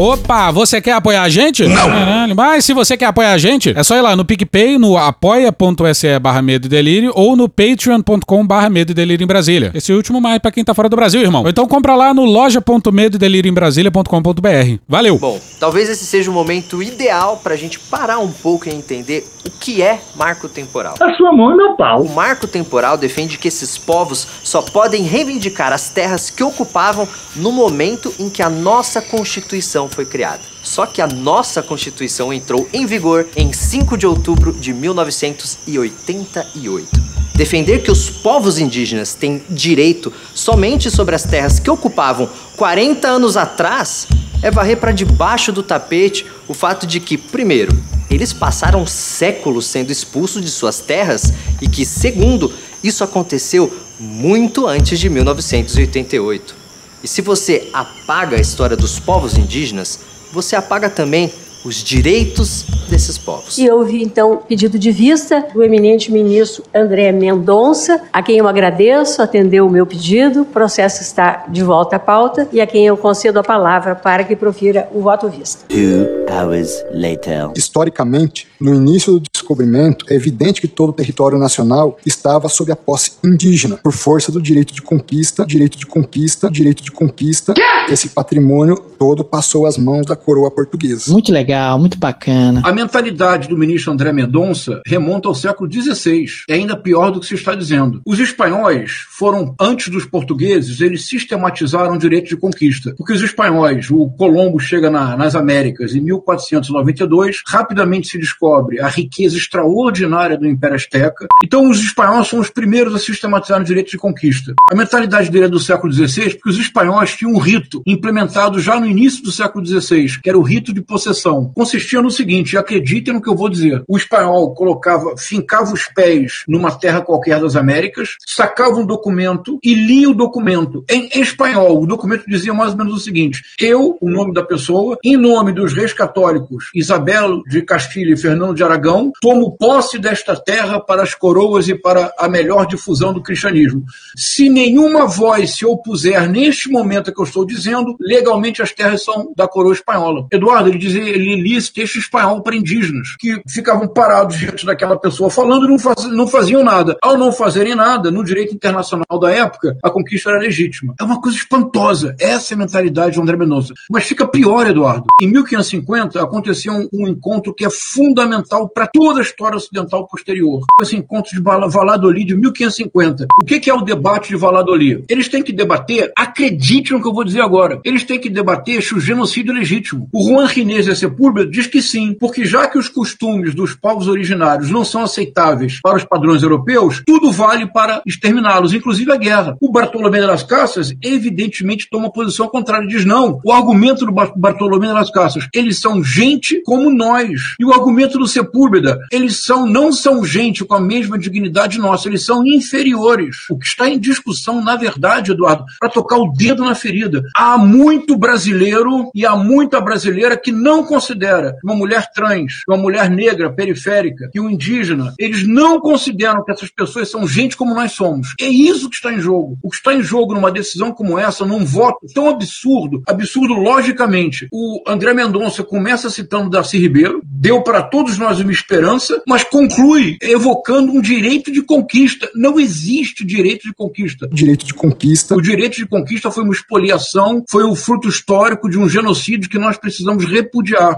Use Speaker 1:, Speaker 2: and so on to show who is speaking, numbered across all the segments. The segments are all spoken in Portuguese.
Speaker 1: Opa, você quer apoiar a gente?
Speaker 2: Não.
Speaker 1: Caralho, mas se você quer apoiar a gente, é só ir lá no PicPay, no apoia.se barra medo e delírio ou no patreon.com barra medo e delírio em Brasília. Esse último mais pra quem tá fora do Brasil, irmão. Ou então compra lá no loja.medo e delírio em Brasília.com.br. Valeu!
Speaker 3: Bom, talvez esse seja o momento ideal pra gente parar um pouco e entender o que é marco temporal.
Speaker 2: A sua mão é meu pau.
Speaker 3: O marco temporal defende que esses povos só podem reivindicar as terras que ocupavam no momento em que a nossa Constituição foi criada. Só que a nossa Constituição entrou em vigor em 5 de outubro de 1988. Defender que os povos indígenas têm direito somente sobre as terras que ocupavam 40 anos atrás é varrer para debaixo do tapete o fato de que, primeiro, eles passaram séculos sendo expulsos de suas terras e que, segundo, isso aconteceu muito antes de 1988. E se você apaga a história dos povos indígenas, você apaga também os direitos desses povos.
Speaker 4: E eu ouvi então pedido de vista do eminente ministro André Mendonça, a quem eu agradeço, atendeu o meu pedido, o processo está de volta à pauta e a quem eu concedo a palavra para que profira o voto vista.
Speaker 5: Two hours later.
Speaker 6: Historicamente, no início do descobrimento, é evidente que todo o território nacional estava sob a posse indígena, por força do direito de conquista, direito de conquista, direito de conquista. Esse patrimônio todo passou às mãos da coroa portuguesa.
Speaker 7: Muito legal, muito bacana.
Speaker 2: A mentalidade do ministro André Mendonça remonta ao século XVI. É ainda pior do que se está dizendo. Os espanhóis foram, antes dos portugueses, eles sistematizaram o direito de conquista. Porque os espanhóis, o Colombo chega na- nas Américas em 1492, rapidamente se descobre a riqueza extraordinária do Império Azteca. Então os espanhóis são os primeiros a sistematizar o direito de conquista. A mentalidade dele é do século XVI, porque os espanhóis tinham um rito implementado já no início do século XVI, que era o rito de possessão. Consistia no seguinte, acreditem no que eu vou dizer. O espanhol colocava, fincava os pés numa terra qualquer das Américas, sacava um documento e lia o documento em espanhol. O documento dizia mais ou menos o seguinte: eu, o nome da pessoa, em nome dos reis católicos Isabel de Castilha e Fernando de Aragão, tomo posse desta terra para as coroas e para a melhor difusão do cristianismo. Se nenhuma voz se opuser neste momento que eu estou dizendo, legalmente as terras são da coroa espanhola. Eduardo, ele dizia, ele lia texto espanhol para indígenas, que ficavam parados diante daquela pessoa falando e não, faz- não faziam nada. Ao não fazerem nada, no direito internacional da época, a conquista era legítima. É uma coisa espantosa. Essa é a mentalidade de André Mendonça. Mas fica pior, Eduardo. Em 1550 aconteceu um, um encontro que é fundamental para toda a história ocidental posterior. Esse encontro de Valladolid de 1550. O que, que é o debate de Valladolid? Eles têm que debater, acredite no que eu vou dizer agora, eles têm que debater se o genocídio é legítimo. O Juan Ginés de Sepúlveda diz que sim, porque já que os costumes dos povos originários não são aceitáveis para os padrões europeus, tudo vale para exterminá-los, inclusive a guerra. O Bartolomé de las Casas evidentemente toma posição contrária e diz não. O argumento do Bar- Bartolomé de las Casas, eles são gente como nós. E o argumento do Sepúlveda, eles são não são gente com a mesma dignidade nossa, eles são inferiores. O que está em discussão, na verdade, Eduardo, para tocar o dedo na ferida, há muito brasileiro e há muita brasileira que não considera uma mulher trans, uma mulher negra periférica, que um indígena, eles não consideram que essas pessoas são gente como nós somos. É isso que está em jogo. O que está em jogo numa decisão como essa, num voto tão absurdo, absurdo logicamente. O André Mendonça começa citando Darcy Ribeiro, deu para todos nós uma esperança, mas conclui evocando um direito de conquista. Não existe direito de conquista.
Speaker 6: Direito de conquista.
Speaker 2: O direito de conquista foi uma expoliação, foi um fruto histórico de um genocídio que nós precisamos repudiar.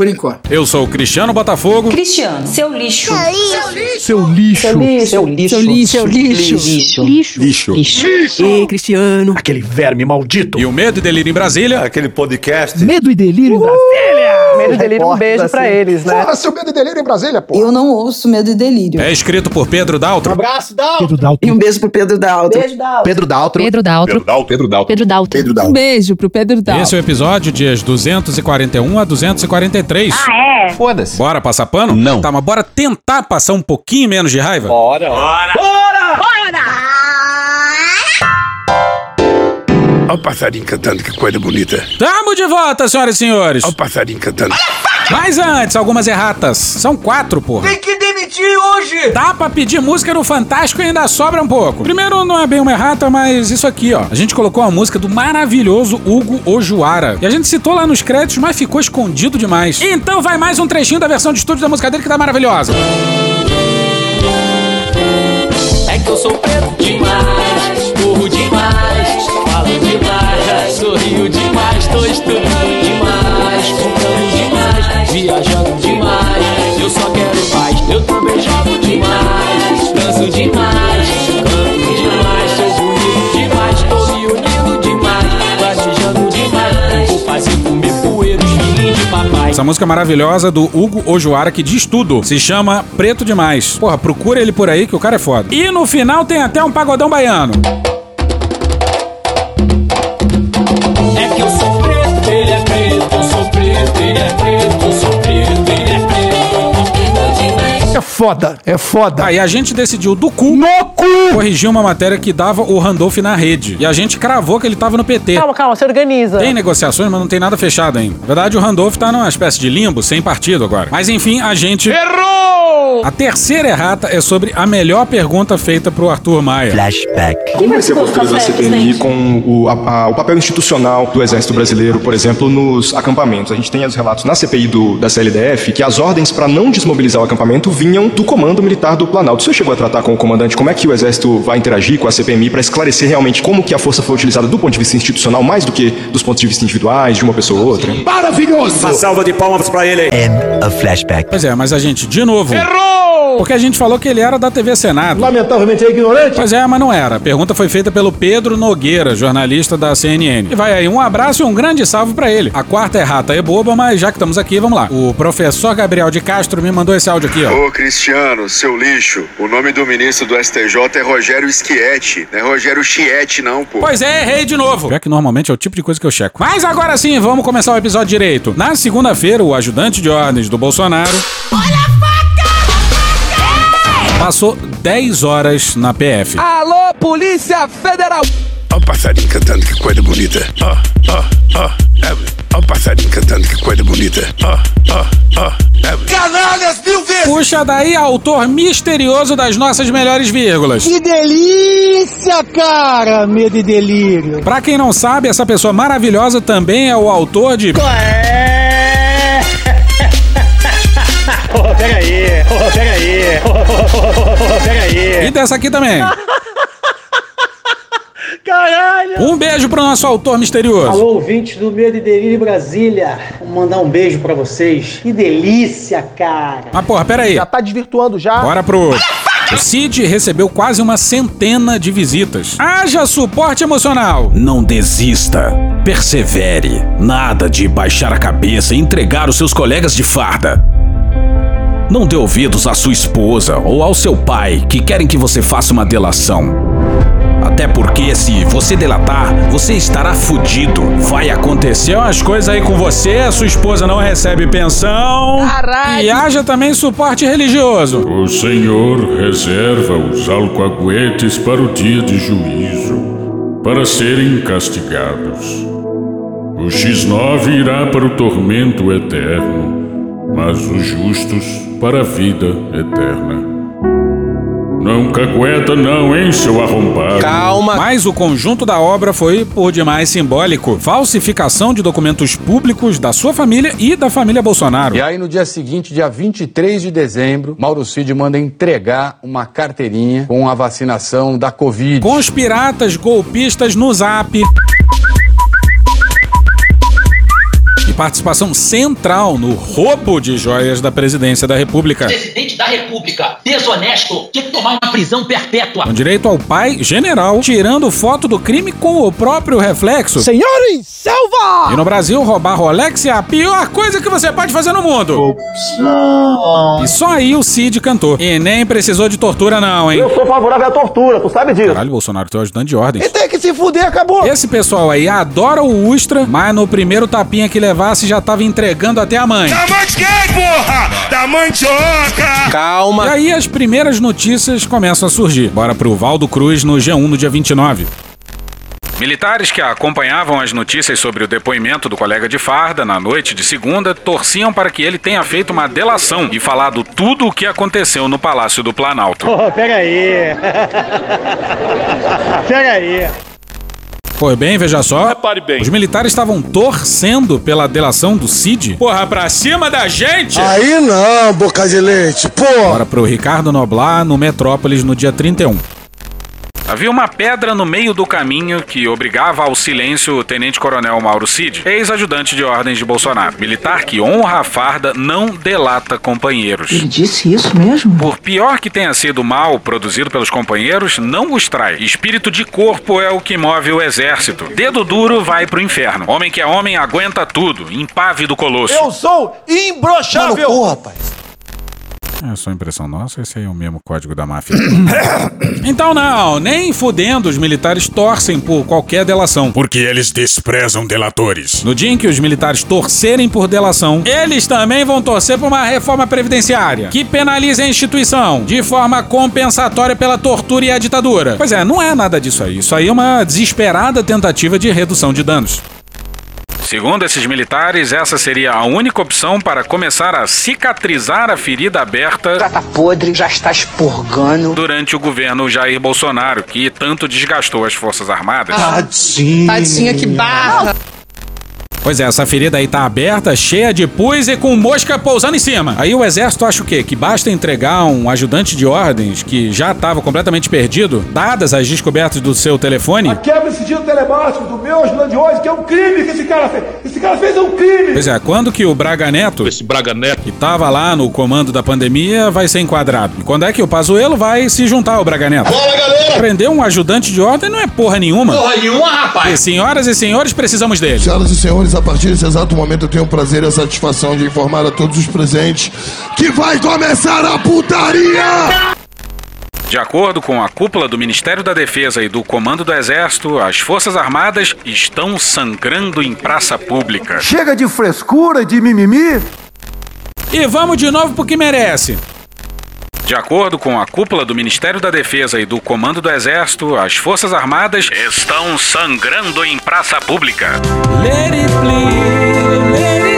Speaker 8: Por enquanto.
Speaker 1: Eu sou o Cristiano Botafogo.
Speaker 9: Cristiano, seu lixo.
Speaker 1: Seu lixo.
Speaker 9: Seu lixo.
Speaker 8: Seu lixo.
Speaker 9: Seu lixo.
Speaker 8: Seu lixo.
Speaker 9: Lixo.
Speaker 1: Lixo.
Speaker 8: Ei, Cristiano. Aquele verme maldito.
Speaker 1: E o Medo e Delírio em Brasília.
Speaker 10: Aquele podcast.
Speaker 8: Medo e delírio em Brasília.
Speaker 11: Medo e delírio, um beijo pra eles, né?
Speaker 6: Porra, seu medo e delírio em Brasília, pô.
Speaker 12: Eu não ouço Medo e Delírio.
Speaker 1: É escrito por Pedro Daltro.
Speaker 8: abraço, Dal.
Speaker 7: Pedro Dalton.
Speaker 12: E um beijo pro Pedro Daltro.
Speaker 4: Beijo da
Speaker 11: Pedro Daltro.
Speaker 13: Pedro Daltro.
Speaker 10: Pedro Daltro.
Speaker 13: Pedro Daltro.
Speaker 11: Pedro Daltro.
Speaker 13: Um beijo pro Pedro Daltro.
Speaker 1: Esse é o episódio dias 241 a 243.
Speaker 9: Ah, é?
Speaker 11: Foda-se.
Speaker 1: Bora passar pano?
Speaker 10: Não.
Speaker 1: Tá, mas bora tentar passar um pouquinho menos de raiva?
Speaker 11: Bora.
Speaker 9: Bora!
Speaker 10: Olha o passarinho cantando, que coisa bonita.
Speaker 1: Tamo de volta, senhoras e senhores.
Speaker 10: Olha o passarinho cantando.
Speaker 1: Mas antes, algumas erratas. São quatro, porra.
Speaker 8: Tem que demitir hoje!
Speaker 1: Dá pra pedir música no Fantástico e ainda sobra um pouco. Primeiro, não é bem uma errata, mas isso aqui, ó. A gente colocou a música do maravilhoso Hugo Ojuara. E a gente citou lá nos créditos, mas ficou escondido demais. Então vai mais um trechinho da versão de estúdio da música dele que tá maravilhosa.
Speaker 9: É que eu sou preto sorrio demais, tô estudando demais, comprando demais, viajando demais. Eu só quero paz, eu também jogo demais, danço demais, canto demais, sou bonito demais, tô me unindo demais, planejando demais. Vou fazer comer poeira os filhinhos de papai.
Speaker 1: Essa música maravilhosa do Hugo Ojuara que diz tudo. Se chama Preto Demais. Porra, procura ele por aí que o cara é foda. E no final tem até um pagodão baiano.
Speaker 9: É
Speaker 8: foda, é foda.
Speaker 1: Aí a gente decidiu do cu,
Speaker 8: No cu!
Speaker 1: corrigir uma matéria que dava o Randolph na rede. E a gente cravou que ele tava no PT.
Speaker 11: Calma, calma, se organiza.
Speaker 1: Tem negociações, mas não tem nada fechado ainda. Na verdade, o Randolph tá numa espécie de limbo, sem partido agora. Mas enfim, a gente.
Speaker 8: Errou!
Speaker 1: A terceira errata é sobre a melhor pergunta feita pro Arthur Maia.
Speaker 5: Flashback.
Speaker 13: Como vai ser a postura da CPMI com o, a- a- o papel institucional do Exército Brasileiro, por exemplo, nos acampamentos? A gente tem os relatos na CPI do, da CLDF que as ordens para não desmobilizar o acampamento vinham do Comando Militar do Planalto. O senhor chegou a tratar com o comandante como é que o Exército vai interagir com a CPMI para esclarecer realmente como que a força foi utilizada do ponto de vista institucional, mais do que dos pontos de vista individuais, de uma pessoa ou outra?
Speaker 10: Maravilhoso!
Speaker 14: Uma salva de palmas pra ele.
Speaker 5: End of flashback.
Speaker 1: Pois é, mas a gente, de novo.
Speaker 8: Errou!
Speaker 1: Porque a gente falou que ele era da TV Senado.
Speaker 8: Lamentavelmente é ignorante.
Speaker 1: Pois é, mas não era. A pergunta foi feita pelo Pedro Nogueira, jornalista da CNN. E vai aí, um abraço e um grande salve pra ele. A quarta errata é boba, mas já que estamos aqui, vamos lá. O professor Gabriel de Castro me mandou esse áudio aqui, ó.
Speaker 15: Ô Cristiano, seu lixo, o nome do ministro do STJ é Rogério Schietti, não é Rogério Chiete não, pô.
Speaker 1: Pois é, errei de novo. Pior que normalmente é o tipo de coisa que eu checo. Mas agora sim, vamos começar o episódio direito. Na segunda-feira, o ajudante de ordens do Bolsonaro. Passou 10 horas na PF.
Speaker 8: Alô, Polícia Federal!
Speaker 10: Olha o passarinho cantando, que coisa bonita. Ó, ó, ó. é, Olha o passarinho cantando, que coisa bonita. Ó, ó, ó. é,
Speaker 8: Canalhas mil vezes!
Speaker 1: Puxa daí, autor misterioso das nossas melhores vírgulas.
Speaker 8: Que delícia, cara! Medo e delírio.
Speaker 1: Pra quem não sabe, essa pessoa maravilhosa também é o autor de.
Speaker 8: É! Pega aí, oh, pega aí, oh, pega aí.
Speaker 1: E dessa aqui também.
Speaker 8: Caralho!
Speaker 1: Um beijo pro nosso autor misterioso.
Speaker 16: Alô, ouvintes do Medo e Delírio Brasília. Vou mandar um beijo pra vocês. Que delícia, cara.
Speaker 1: Mas porra, peraí.
Speaker 11: Já tá desvirtuando já.
Speaker 1: Bora pro. O Cid recebeu quase uma centena de visitas. Haja suporte emocional.
Speaker 17: Não desista. Persevere. Nada de baixar a cabeça e entregar os seus colegas de farda. Não dê ouvidos à sua esposa ou ao seu pai que querem que você faça uma delação. Até porque se você delatar, você estará fudido. Vai acontecer umas coisas aí com você, a sua esposa não recebe pensão.
Speaker 8: Caralho!
Speaker 1: E haja também suporte religioso.
Speaker 10: O Senhor reserva os alcoaguetes para o dia de juízo, para serem castigados. O X9 irá para o tormento eterno, mas os justos para a vida eterna. Não cagueta não, hein, seu arrombado.
Speaker 1: Calma. Mas o conjunto da obra foi, por demais, simbólico. Falsificação de documentos públicos da sua família e da família Bolsonaro.
Speaker 18: E aí, no dia seguinte, dia 23 de dezembro, Mauro Cid manda entregar uma carteirinha com a vacinação da Covid.
Speaker 1: Com os piratas golpistas no zap. Participação central no roubo de joias da presidência da República.
Speaker 19: Presidente da República, desonesto, tinha que tomar uma prisão perpétua.
Speaker 1: Com direito ao pai general tirando foto do crime com o próprio reflexo.
Speaker 8: Senhores, selva!
Speaker 1: E no Brasil, roubar Rolex é a pior coisa que você pode fazer no mundo. E só aí o Cid cantou. E nem precisou de tortura, não, hein?
Speaker 20: Eu sou favorável à tortura, tu sabe disso.
Speaker 1: Caralho, Bolsonaro, teu ajudante de ordens.
Speaker 8: E tem que se fuder, acabou.
Speaker 1: Esse pessoal aí adora o Ustra, mas no primeiro tapinha que levasse já tava entregando até a mãe.
Speaker 10: Da mãe de quem, porra? Da mandioca!
Speaker 1: Calma. E aí as primeiras notícias começam a surgir. Bora pro Valdo Cruz no G1 no dia 29. Militares que acompanhavam as notícias sobre o depoimento do colega de farda na noite de segunda torciam para que ele tenha feito uma delação e falado tudo o que aconteceu no Palácio do Planalto.
Speaker 16: Oh, pega aí. pega aí.
Speaker 1: Foi bem, veja só.
Speaker 14: Repare bem.
Speaker 1: Os militares estavam torcendo pela delação do Cid. Porra, pra cima da gente!
Speaker 21: Aí não, boca de leite, pô!
Speaker 1: Bora pro Ricardo Noblar no Metrópolis no dia 31. Havia uma pedra no meio do caminho que obrigava ao silêncio o tenente-coronel Mauro Cid, ex-ajudante de ordens de Bolsonaro. Militar que honra a farda não delata companheiros.
Speaker 22: Ele disse isso mesmo?
Speaker 1: Por pior que tenha sido o mal produzido pelos companheiros, não os trai. Espírito de corpo é o que move o exército. Dedo duro vai pro inferno. Homem que é homem aguenta tudo. Impávido colosso.
Speaker 20: Eu sou imbrochável!
Speaker 21: Mano, porra, rapaz.
Speaker 1: É só impressão nossa, esse aí é o mesmo código da máfia. então não, nem fudendo os militares torcem por qualquer delação.
Speaker 10: Porque eles desprezam delatores.
Speaker 1: No dia em que os militares torcerem por delação, eles também vão torcer por uma reforma previdenciária que penalize a instituição de forma compensatória pela tortura e a ditadura. Pois é, não é nada disso aí. Isso aí é uma desesperada tentativa de redução de danos. Segundo esses militares, essa seria a única opção para começar a cicatrizar a ferida aberta.
Speaker 22: Já tá podre, já está expurgando.
Speaker 1: Durante o governo Jair Bolsonaro, que tanto desgastou as Forças Armadas.
Speaker 21: Tadinho.
Speaker 22: Tadinha que barra.
Speaker 1: Pois é, essa ferida aí tá aberta, cheia de pus e com mosca pousando em cima. Aí o exército acha o quê? Que basta entregar um ajudante de ordens que já estava completamente perdido, dadas as descobertas do seu telefone.
Speaker 20: Quebra esse sigilo telemático do meu ajudante de hoje, que é um crime que esse cara fez. Esse cara fez um crime!
Speaker 1: Pois é, quando que o Braga Neto,
Speaker 10: Esse Braga Neto.
Speaker 1: que tava lá no comando da pandemia, vai ser enquadrado? E quando é que o Pazuello vai se juntar ao Braga Neto?
Speaker 20: Fala, galera!
Speaker 1: Prender um ajudante de ordem não é porra nenhuma.
Speaker 19: Porra nenhuma, rapaz!
Speaker 1: E senhoras e senhores, precisamos dele.
Speaker 21: Senhoras e senhores, a partir desse exato momento eu tenho o prazer e a satisfação de informar a todos os presentes que vai começar a putaria!
Speaker 1: De acordo com a cúpula do Ministério da Defesa e do Comando do Exército, as Forças Armadas estão sangrando em praça pública.
Speaker 20: Chega de frescura, de mimimi!
Speaker 1: E vamos de novo pro que merece. De acordo com a cúpula do Ministério da Defesa e do Comando do Exército, as Forças Armadas estão sangrando em praça pública. Let it bleed, let it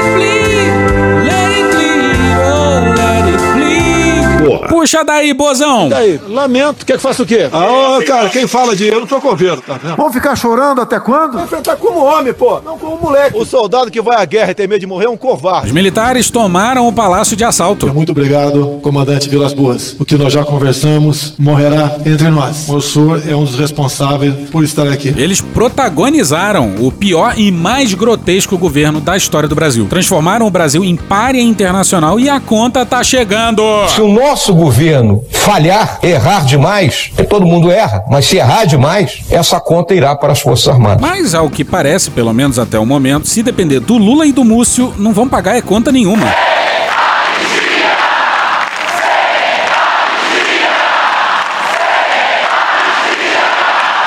Speaker 1: Puxa daí, bozão!
Speaker 20: Daí, lamento, quer que faça o quê? Ah, cara, quem fala de eu não tô governo, tá vendo? Vamos ficar chorando até quando? Vai enfrentar como homem, pô, não como moleque. O soldado que vai à guerra e tem medo de morrer é um covarde.
Speaker 1: Os militares tomaram o palácio de assalto.
Speaker 21: Muito obrigado, comandante Vilas Boas. O que nós já conversamos morrerá entre nós. O senhor é um dos responsáveis por estar aqui.
Speaker 1: Eles protagonizaram o pior e mais grotesco governo da história do Brasil. Transformaram o Brasil em párea internacional e a conta tá chegando.
Speaker 23: Se o nosso governo falhar, errar demais, porque todo mundo erra, mas se errar demais, essa conta irá para as Forças Armadas.
Speaker 1: Mas ao que parece, pelo menos até o momento, se depender do Lula e do Múcio, não vão pagar é conta nenhuma.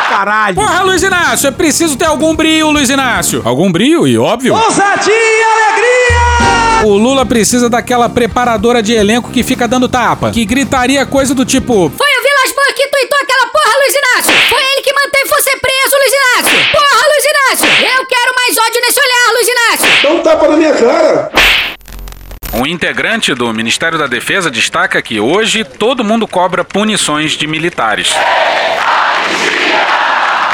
Speaker 20: Caralho!
Speaker 1: Porra, Luiz Inácio, é preciso ter algum brio, Luiz Inácio. Algum brio e óbvio.
Speaker 20: Ousadia e alegria!
Speaker 1: O Lula precisa daquela preparadora de elenco que fica dando tapa, que gritaria coisa do tipo:
Speaker 24: Foi o Vilas Boas que tuitou aquela porra, Luiz Inácio! Foi ele que manteve você preso, Luiz Inácio! Porra, Luiz Inácio! Eu quero mais ódio nesse olhar, Luiz Inácio!
Speaker 20: Dá um tapa na minha cara!
Speaker 1: Um integrante do Ministério da Defesa destaca que hoje todo mundo cobra punições de militares.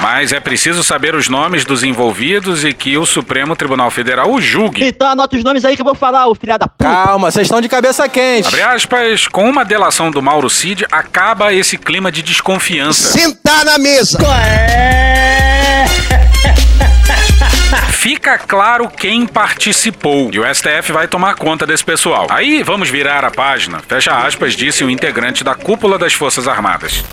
Speaker 1: Mas é preciso saber os nomes dos envolvidos e que o Supremo Tribunal Federal o julgue.
Speaker 11: Então anota os nomes aí que eu vou falar, ô filha da puta.
Speaker 25: Calma, vocês estão de cabeça quente.
Speaker 1: Abre aspas, com uma delação do Mauro Cid, acaba esse clima de desconfiança.
Speaker 21: Sentar na mesa!
Speaker 1: Fica claro quem participou e o STF vai tomar conta desse pessoal. Aí vamos virar a página. Fecha aspas, disse o integrante da cúpula das Forças Armadas.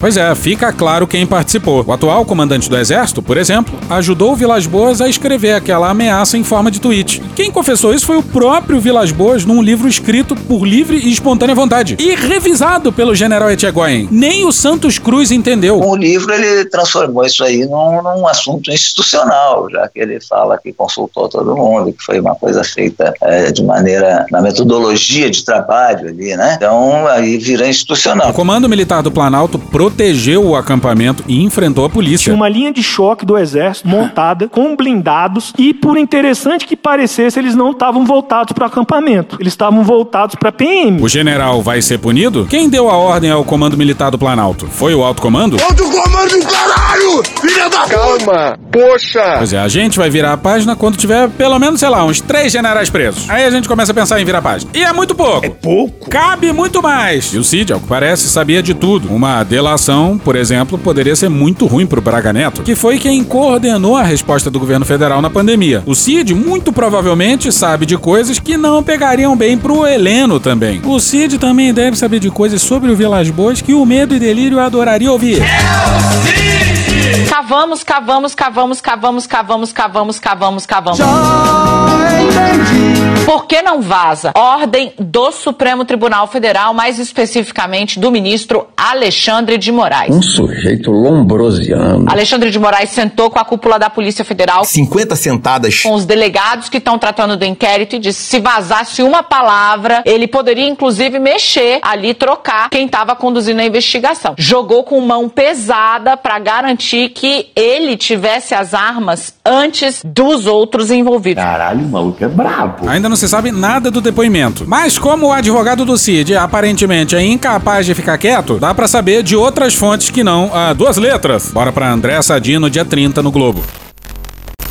Speaker 1: Pois é, fica claro quem participou. O atual comandante do Exército, por exemplo, ajudou o Vilas Boas a escrever aquela ameaça em forma de tweet. Quem confessou isso foi o próprio Vilas Boas num livro escrito por livre e espontânea vontade e revisado pelo general Etchegóin. Nem o Santos Cruz entendeu.
Speaker 26: O livro ele transformou isso aí num, num assunto institucional, já que ele fala que consultou todo mundo, que foi uma coisa feita é, de maneira na metodologia de trabalho ali, né? Então aí vira institucional.
Speaker 1: O Comando Militar do Planalto protegeu o acampamento e enfrentou a polícia.
Speaker 27: Tinha uma linha de choque do exército montada com blindados e, por interessante que parecesse, eles não estavam voltados para o acampamento. Eles estavam voltados para PM.
Speaker 1: O general vai ser punido? Quem deu a ordem ao comando militar do Planalto? Foi o alto comando?
Speaker 21: Alto comando, caralho! Filha da
Speaker 28: Calma, poxa!
Speaker 1: Pois é, a gente vai virar a página quando tiver pelo menos, sei lá, uns três generais presos. Aí a gente começa a pensar em virar a página. E é muito pouco. É
Speaker 28: pouco?
Speaker 1: Cabe muito mais. E o Cid, ao que parece, sabia de tudo. Uma delação, por exemplo, poderia ser muito ruim pro Braga Neto, que foi quem coordenou a resposta do governo federal na pandemia. O Cid, muito provavelmente, sabe de coisas que não pegariam bem pro Heleno também. O Cid também deve saber de coisas sobre o Vilas Boas que o Medo e Delírio adoraria ouvir.
Speaker 29: Cavamos, cavamos, cavamos, cavamos, cavamos, cavamos, cavamos, cavamos. Por que não vaza? Ordem do Supremo Tribunal Federal, mais especificamente do ministro Alexandre de Moraes.
Speaker 30: Um sujeito lombrosiano.
Speaker 29: Alexandre de Moraes sentou com a cúpula da Polícia Federal.
Speaker 30: 50 sentadas.
Speaker 29: Com os delegados que estão tratando do inquérito e disse se vazasse uma palavra, ele poderia inclusive mexer ali, trocar quem estava conduzindo a investigação. Jogou com mão pesada para garantir que ele tivesse as armas antes dos outros envolvidos.
Speaker 30: Caralho, o maluco é brabo.
Speaker 1: Ainda não se sabe nada do depoimento. Mas como o advogado do Cid aparentemente é incapaz de ficar quieto, dá pra saber de outras fontes que não a duas letras. Bora pra André Sadino, dia 30 no Globo.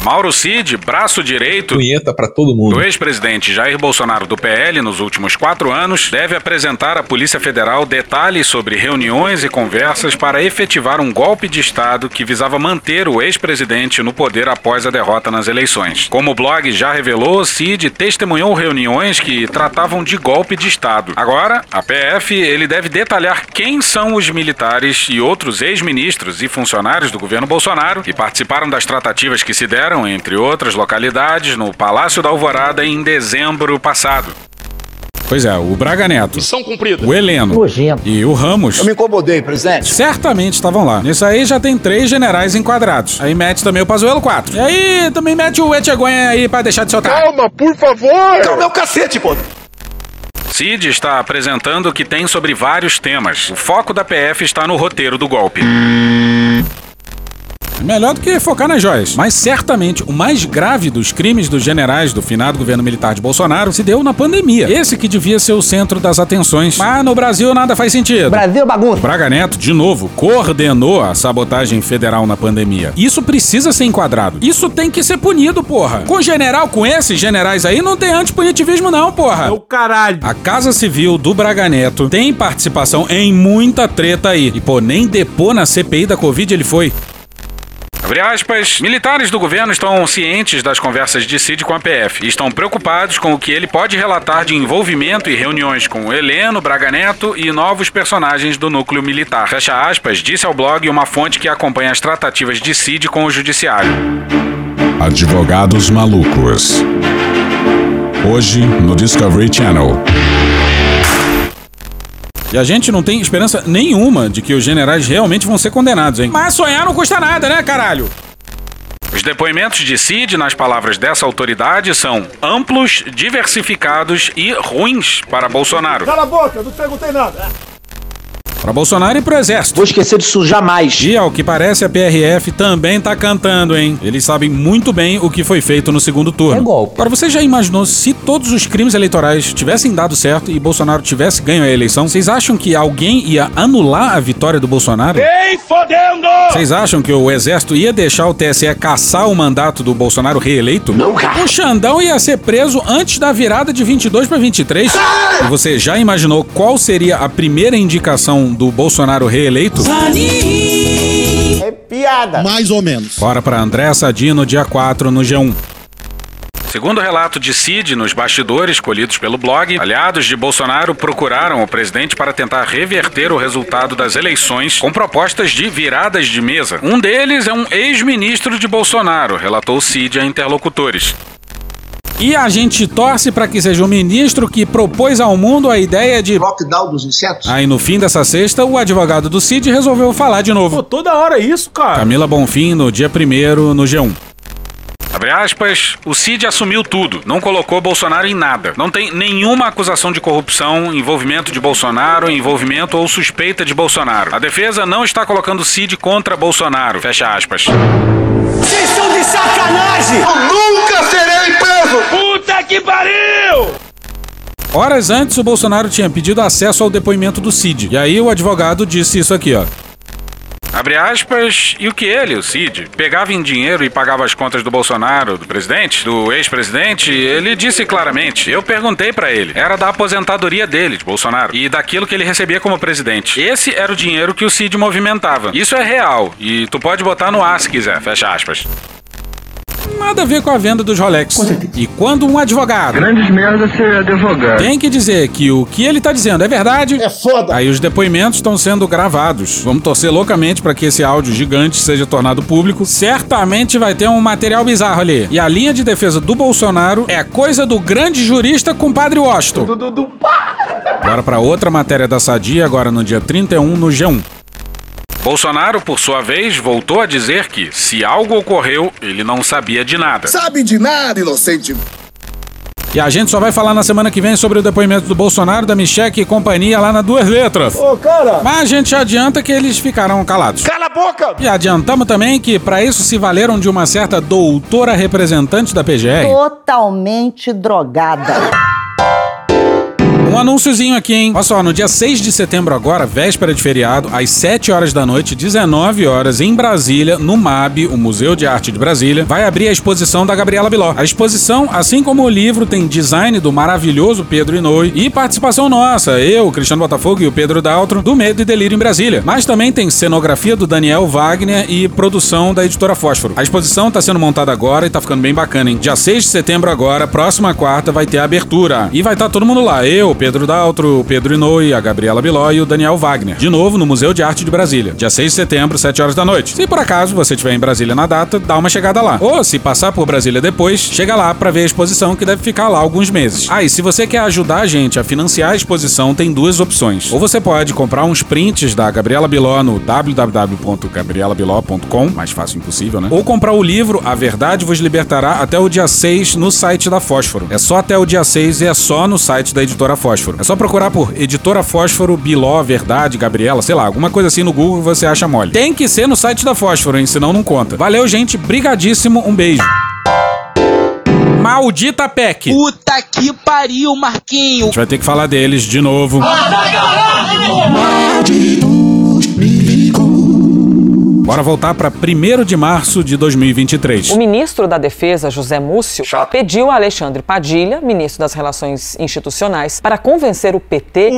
Speaker 1: Mauro Cid, braço direito
Speaker 30: Punheta pra todo mundo.
Speaker 1: do ex-presidente Jair Bolsonaro do PL nos últimos quatro anos, deve apresentar à Polícia Federal detalhes sobre reuniões e conversas para efetivar um golpe de Estado que visava manter o ex-presidente no poder após a derrota nas eleições. Como o blog já revelou, Cid testemunhou reuniões que tratavam de golpe de Estado. Agora, a PF, ele deve detalhar quem são os militares e outros ex-ministros e funcionários do governo Bolsonaro que participaram das tratativas que se deram entre outras localidades, no Palácio da Alvorada em dezembro passado. Pois é, o Braga Neto,
Speaker 28: Missão cumprida.
Speaker 1: o Heleno
Speaker 22: Nojento.
Speaker 1: e o Ramos
Speaker 28: Eu me incomodei, presidente.
Speaker 1: certamente estavam lá. Nisso aí já tem três generais enquadrados. Aí mete também o Pazuello 4. E aí também mete o Etchegoyen aí pra deixar de soltar.
Speaker 28: Calma, por favor!
Speaker 20: Calma, é o cacete, pô.
Speaker 1: Cid está apresentando o que tem sobre vários temas. O foco da PF está no roteiro do golpe. É Melhor do que focar nas joias. Mas certamente o mais grave dos crimes dos generais do finado governo militar de Bolsonaro se deu na pandemia. Esse que devia ser o centro das atenções. Mas no Brasil nada faz sentido.
Speaker 22: Brasil bagunça.
Speaker 1: Braga Neto, de novo, coordenou a sabotagem federal na pandemia. Isso precisa ser enquadrado. Isso tem que ser punido, porra. Com general, com esses generais aí, não tem antipunitivismo não, porra.
Speaker 20: É o caralho.
Speaker 1: A Casa Civil do Braga Neto tem participação em muita treta aí. E, pô, nem depô na CPI da Covid ele foi. Aspas, militares do governo estão cientes das conversas de Cid com a PF e estão preocupados com o que ele pode relatar de envolvimento e reuniões com Heleno, Braga Neto e novos personagens do núcleo militar. Fecha aspas, disse ao blog uma fonte que acompanha as tratativas de Cid com o judiciário.
Speaker 10: Advogados Malucos. Hoje no Discovery Channel.
Speaker 1: E a gente não tem esperança nenhuma de que os generais realmente vão ser condenados, hein? Mas sonhar não custa nada, né, caralho? Os depoimentos de Cid, nas palavras dessa autoridade, são amplos, diversificados e ruins para Bolsonaro.
Speaker 20: Cala a boca, não perguntei nada.
Speaker 1: Para Bolsonaro e pro Exército.
Speaker 11: Vou esquecer disso jamais.
Speaker 1: E ao que parece, a PRF também tá cantando, hein? Eles sabem muito bem o que foi feito no segundo turno.
Speaker 22: É golpe.
Speaker 1: Agora, você já imaginou se todos os crimes eleitorais tivessem dado certo e Bolsonaro tivesse ganho a eleição? Vocês acham que alguém ia anular a vitória do Bolsonaro?
Speaker 20: Ei, fodendo!
Speaker 1: Vocês acham que o Exército ia deixar o TSE caçar o mandato do Bolsonaro reeleito?
Speaker 20: Não, cara.
Speaker 1: O Xandão ia ser preso antes da virada de 22 para 23. E você já imaginou qual seria a primeira indicação do Bolsonaro reeleito?
Speaker 20: É piada.
Speaker 23: Mais ou menos.
Speaker 1: Bora para André Sadino, dia 4, no G1. Segundo o relato de Cid nos bastidores colhidos pelo blog, aliados de Bolsonaro procuraram o presidente para tentar reverter o resultado das eleições com propostas de viradas de mesa. Um deles é um ex-ministro de Bolsonaro, relatou Cid a interlocutores. E a gente torce para que seja o ministro que propôs ao mundo a ideia de.
Speaker 20: Lockdown dos insetos?
Speaker 1: Aí no fim dessa sexta, o advogado do Cid resolveu falar de novo.
Speaker 20: Pô, toda hora isso, cara.
Speaker 1: Camila Bonfim no dia 1 no G1. Abre aspas, o Cid assumiu tudo, não colocou Bolsonaro em nada. Não tem nenhuma acusação de corrupção, envolvimento de Bolsonaro, envolvimento ou suspeita de Bolsonaro. A defesa não está colocando Cid contra Bolsonaro. Fecha aspas.
Speaker 20: Vocês são de sacanagem! Eu nunca serei preso! Puta que pariu!
Speaker 1: Horas antes, o Bolsonaro tinha pedido acesso ao depoimento do Cid. E aí o advogado disse isso aqui, ó. Abre aspas, e o que ele, o Cid, pegava em dinheiro e pagava as contas do Bolsonaro, do presidente, do ex-presidente, ele disse claramente. Eu perguntei para ele. Era da aposentadoria dele, de Bolsonaro, e daquilo que ele recebia como presidente. Esse era o dinheiro que o Cid movimentava. Isso é real, e tu pode botar no ar se quiser, fecha aspas. Nada a ver com a venda dos Rolex. E quando um advogado.
Speaker 20: Grandes merda ser advogado.
Speaker 1: Tem que dizer que o que ele tá dizendo é verdade.
Speaker 20: É foda.
Speaker 1: Aí os depoimentos estão sendo gravados. Vamos torcer loucamente para que esse áudio gigante seja tornado público. Certamente vai ter um material bizarro ali. E a linha de defesa do Bolsonaro é coisa do grande jurista compadre Washington. Bora para outra matéria da Sadia, agora no dia 31 no G1. Bolsonaro, por sua vez, voltou a dizer que, se algo ocorreu, ele não sabia de nada.
Speaker 20: Sabe de nada, inocente.
Speaker 1: E a gente só vai falar na semana que vem sobre o depoimento do Bolsonaro, da Micheque e companhia lá na Duas Letras.
Speaker 20: Ô, cara!
Speaker 1: Mas a gente adianta que eles ficaram calados.
Speaker 20: Cala a boca!
Speaker 1: E adiantamos também que, para isso, se valeram de uma certa doutora representante da PGR.
Speaker 31: Totalmente drogada.
Speaker 1: Um anúnciozinho aqui, hein? Olha só, no dia 6 de setembro agora, véspera de feriado, às 7 horas da noite, 19 horas, em Brasília, no MAB, o Museu de Arte de Brasília, vai abrir a exposição da Gabriela Biló. A exposição, assim como o livro, tem design do maravilhoso Pedro Inouye e participação nossa, eu, Cristiano Botafogo e o Pedro Daltro, do Medo e Delírio em Brasília. Mas também tem cenografia do Daniel Wagner e produção da editora Fósforo. A exposição tá sendo montada agora e tá ficando bem bacana, hein? Dia 6 de setembro agora, próxima quarta, vai ter a abertura. E vai estar tá todo mundo lá, eu, Pedro Daltro, o Pedro Inouye, a Gabriela Biló e o Daniel Wagner. De novo no Museu de Arte de Brasília. Dia 6 de setembro, 7 horas da noite. Se por acaso você estiver em Brasília na data, dá uma chegada lá. Ou se passar por Brasília depois, chega lá para ver a exposição que deve ficar lá alguns meses. Ah, e se você quer ajudar a gente a financiar a exposição, tem duas opções. Ou você pode comprar uns prints da Gabriela Biló no www.gabrielabiló.com, mais fácil impossível, né? Ou comprar o livro A Verdade Vos Libertará até o dia 6 no site da Fósforo. É só até o dia 6 e é só no site da editora Fósforo. É só procurar por Editora Fósforo, Biló, Verdade, Gabriela, sei lá, alguma coisa assim no Google você acha mole. Tem que ser no site da Fósforo, hein? Senão não conta. Valeu, gente. Brigadíssimo. Um beijo. Maldita PEC.
Speaker 32: Puta que pariu,
Speaker 1: A
Speaker 32: Marquinho.
Speaker 1: gente vai ter que falar deles de novo. Bora voltar para 1 de março de 2023.
Speaker 33: O ministro da Defesa, José Múcio, pediu a Alexandre Padilha, ministro das Relações Institucionais, para convencer o PT,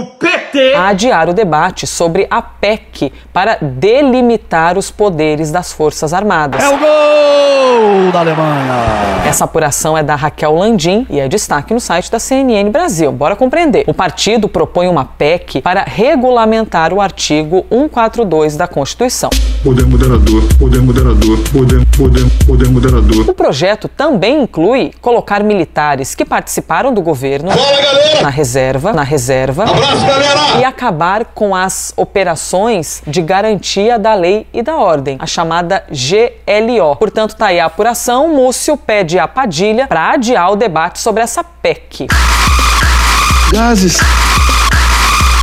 Speaker 33: a adiar o debate sobre a PEC para delimitar os poderes das Forças Armadas.
Speaker 20: É o gol da Alemanha!
Speaker 33: Essa apuração é da Raquel Landim e é destaque no site da CNN Brasil. Bora compreender. O partido propõe uma PEC para regulamentar o artigo 142 da Constituição.
Speaker 20: Poder moderador, poder moderador, poder, poder, poder moderador.
Speaker 33: O projeto também inclui colocar militares que participaram do governo na reserva, na reserva e acabar com as operações de garantia da lei e da ordem, a chamada GLO. Portanto, tá aí a apuração. Múcio pede a Padilha para adiar o debate sobre essa PEC.
Speaker 20: Gases.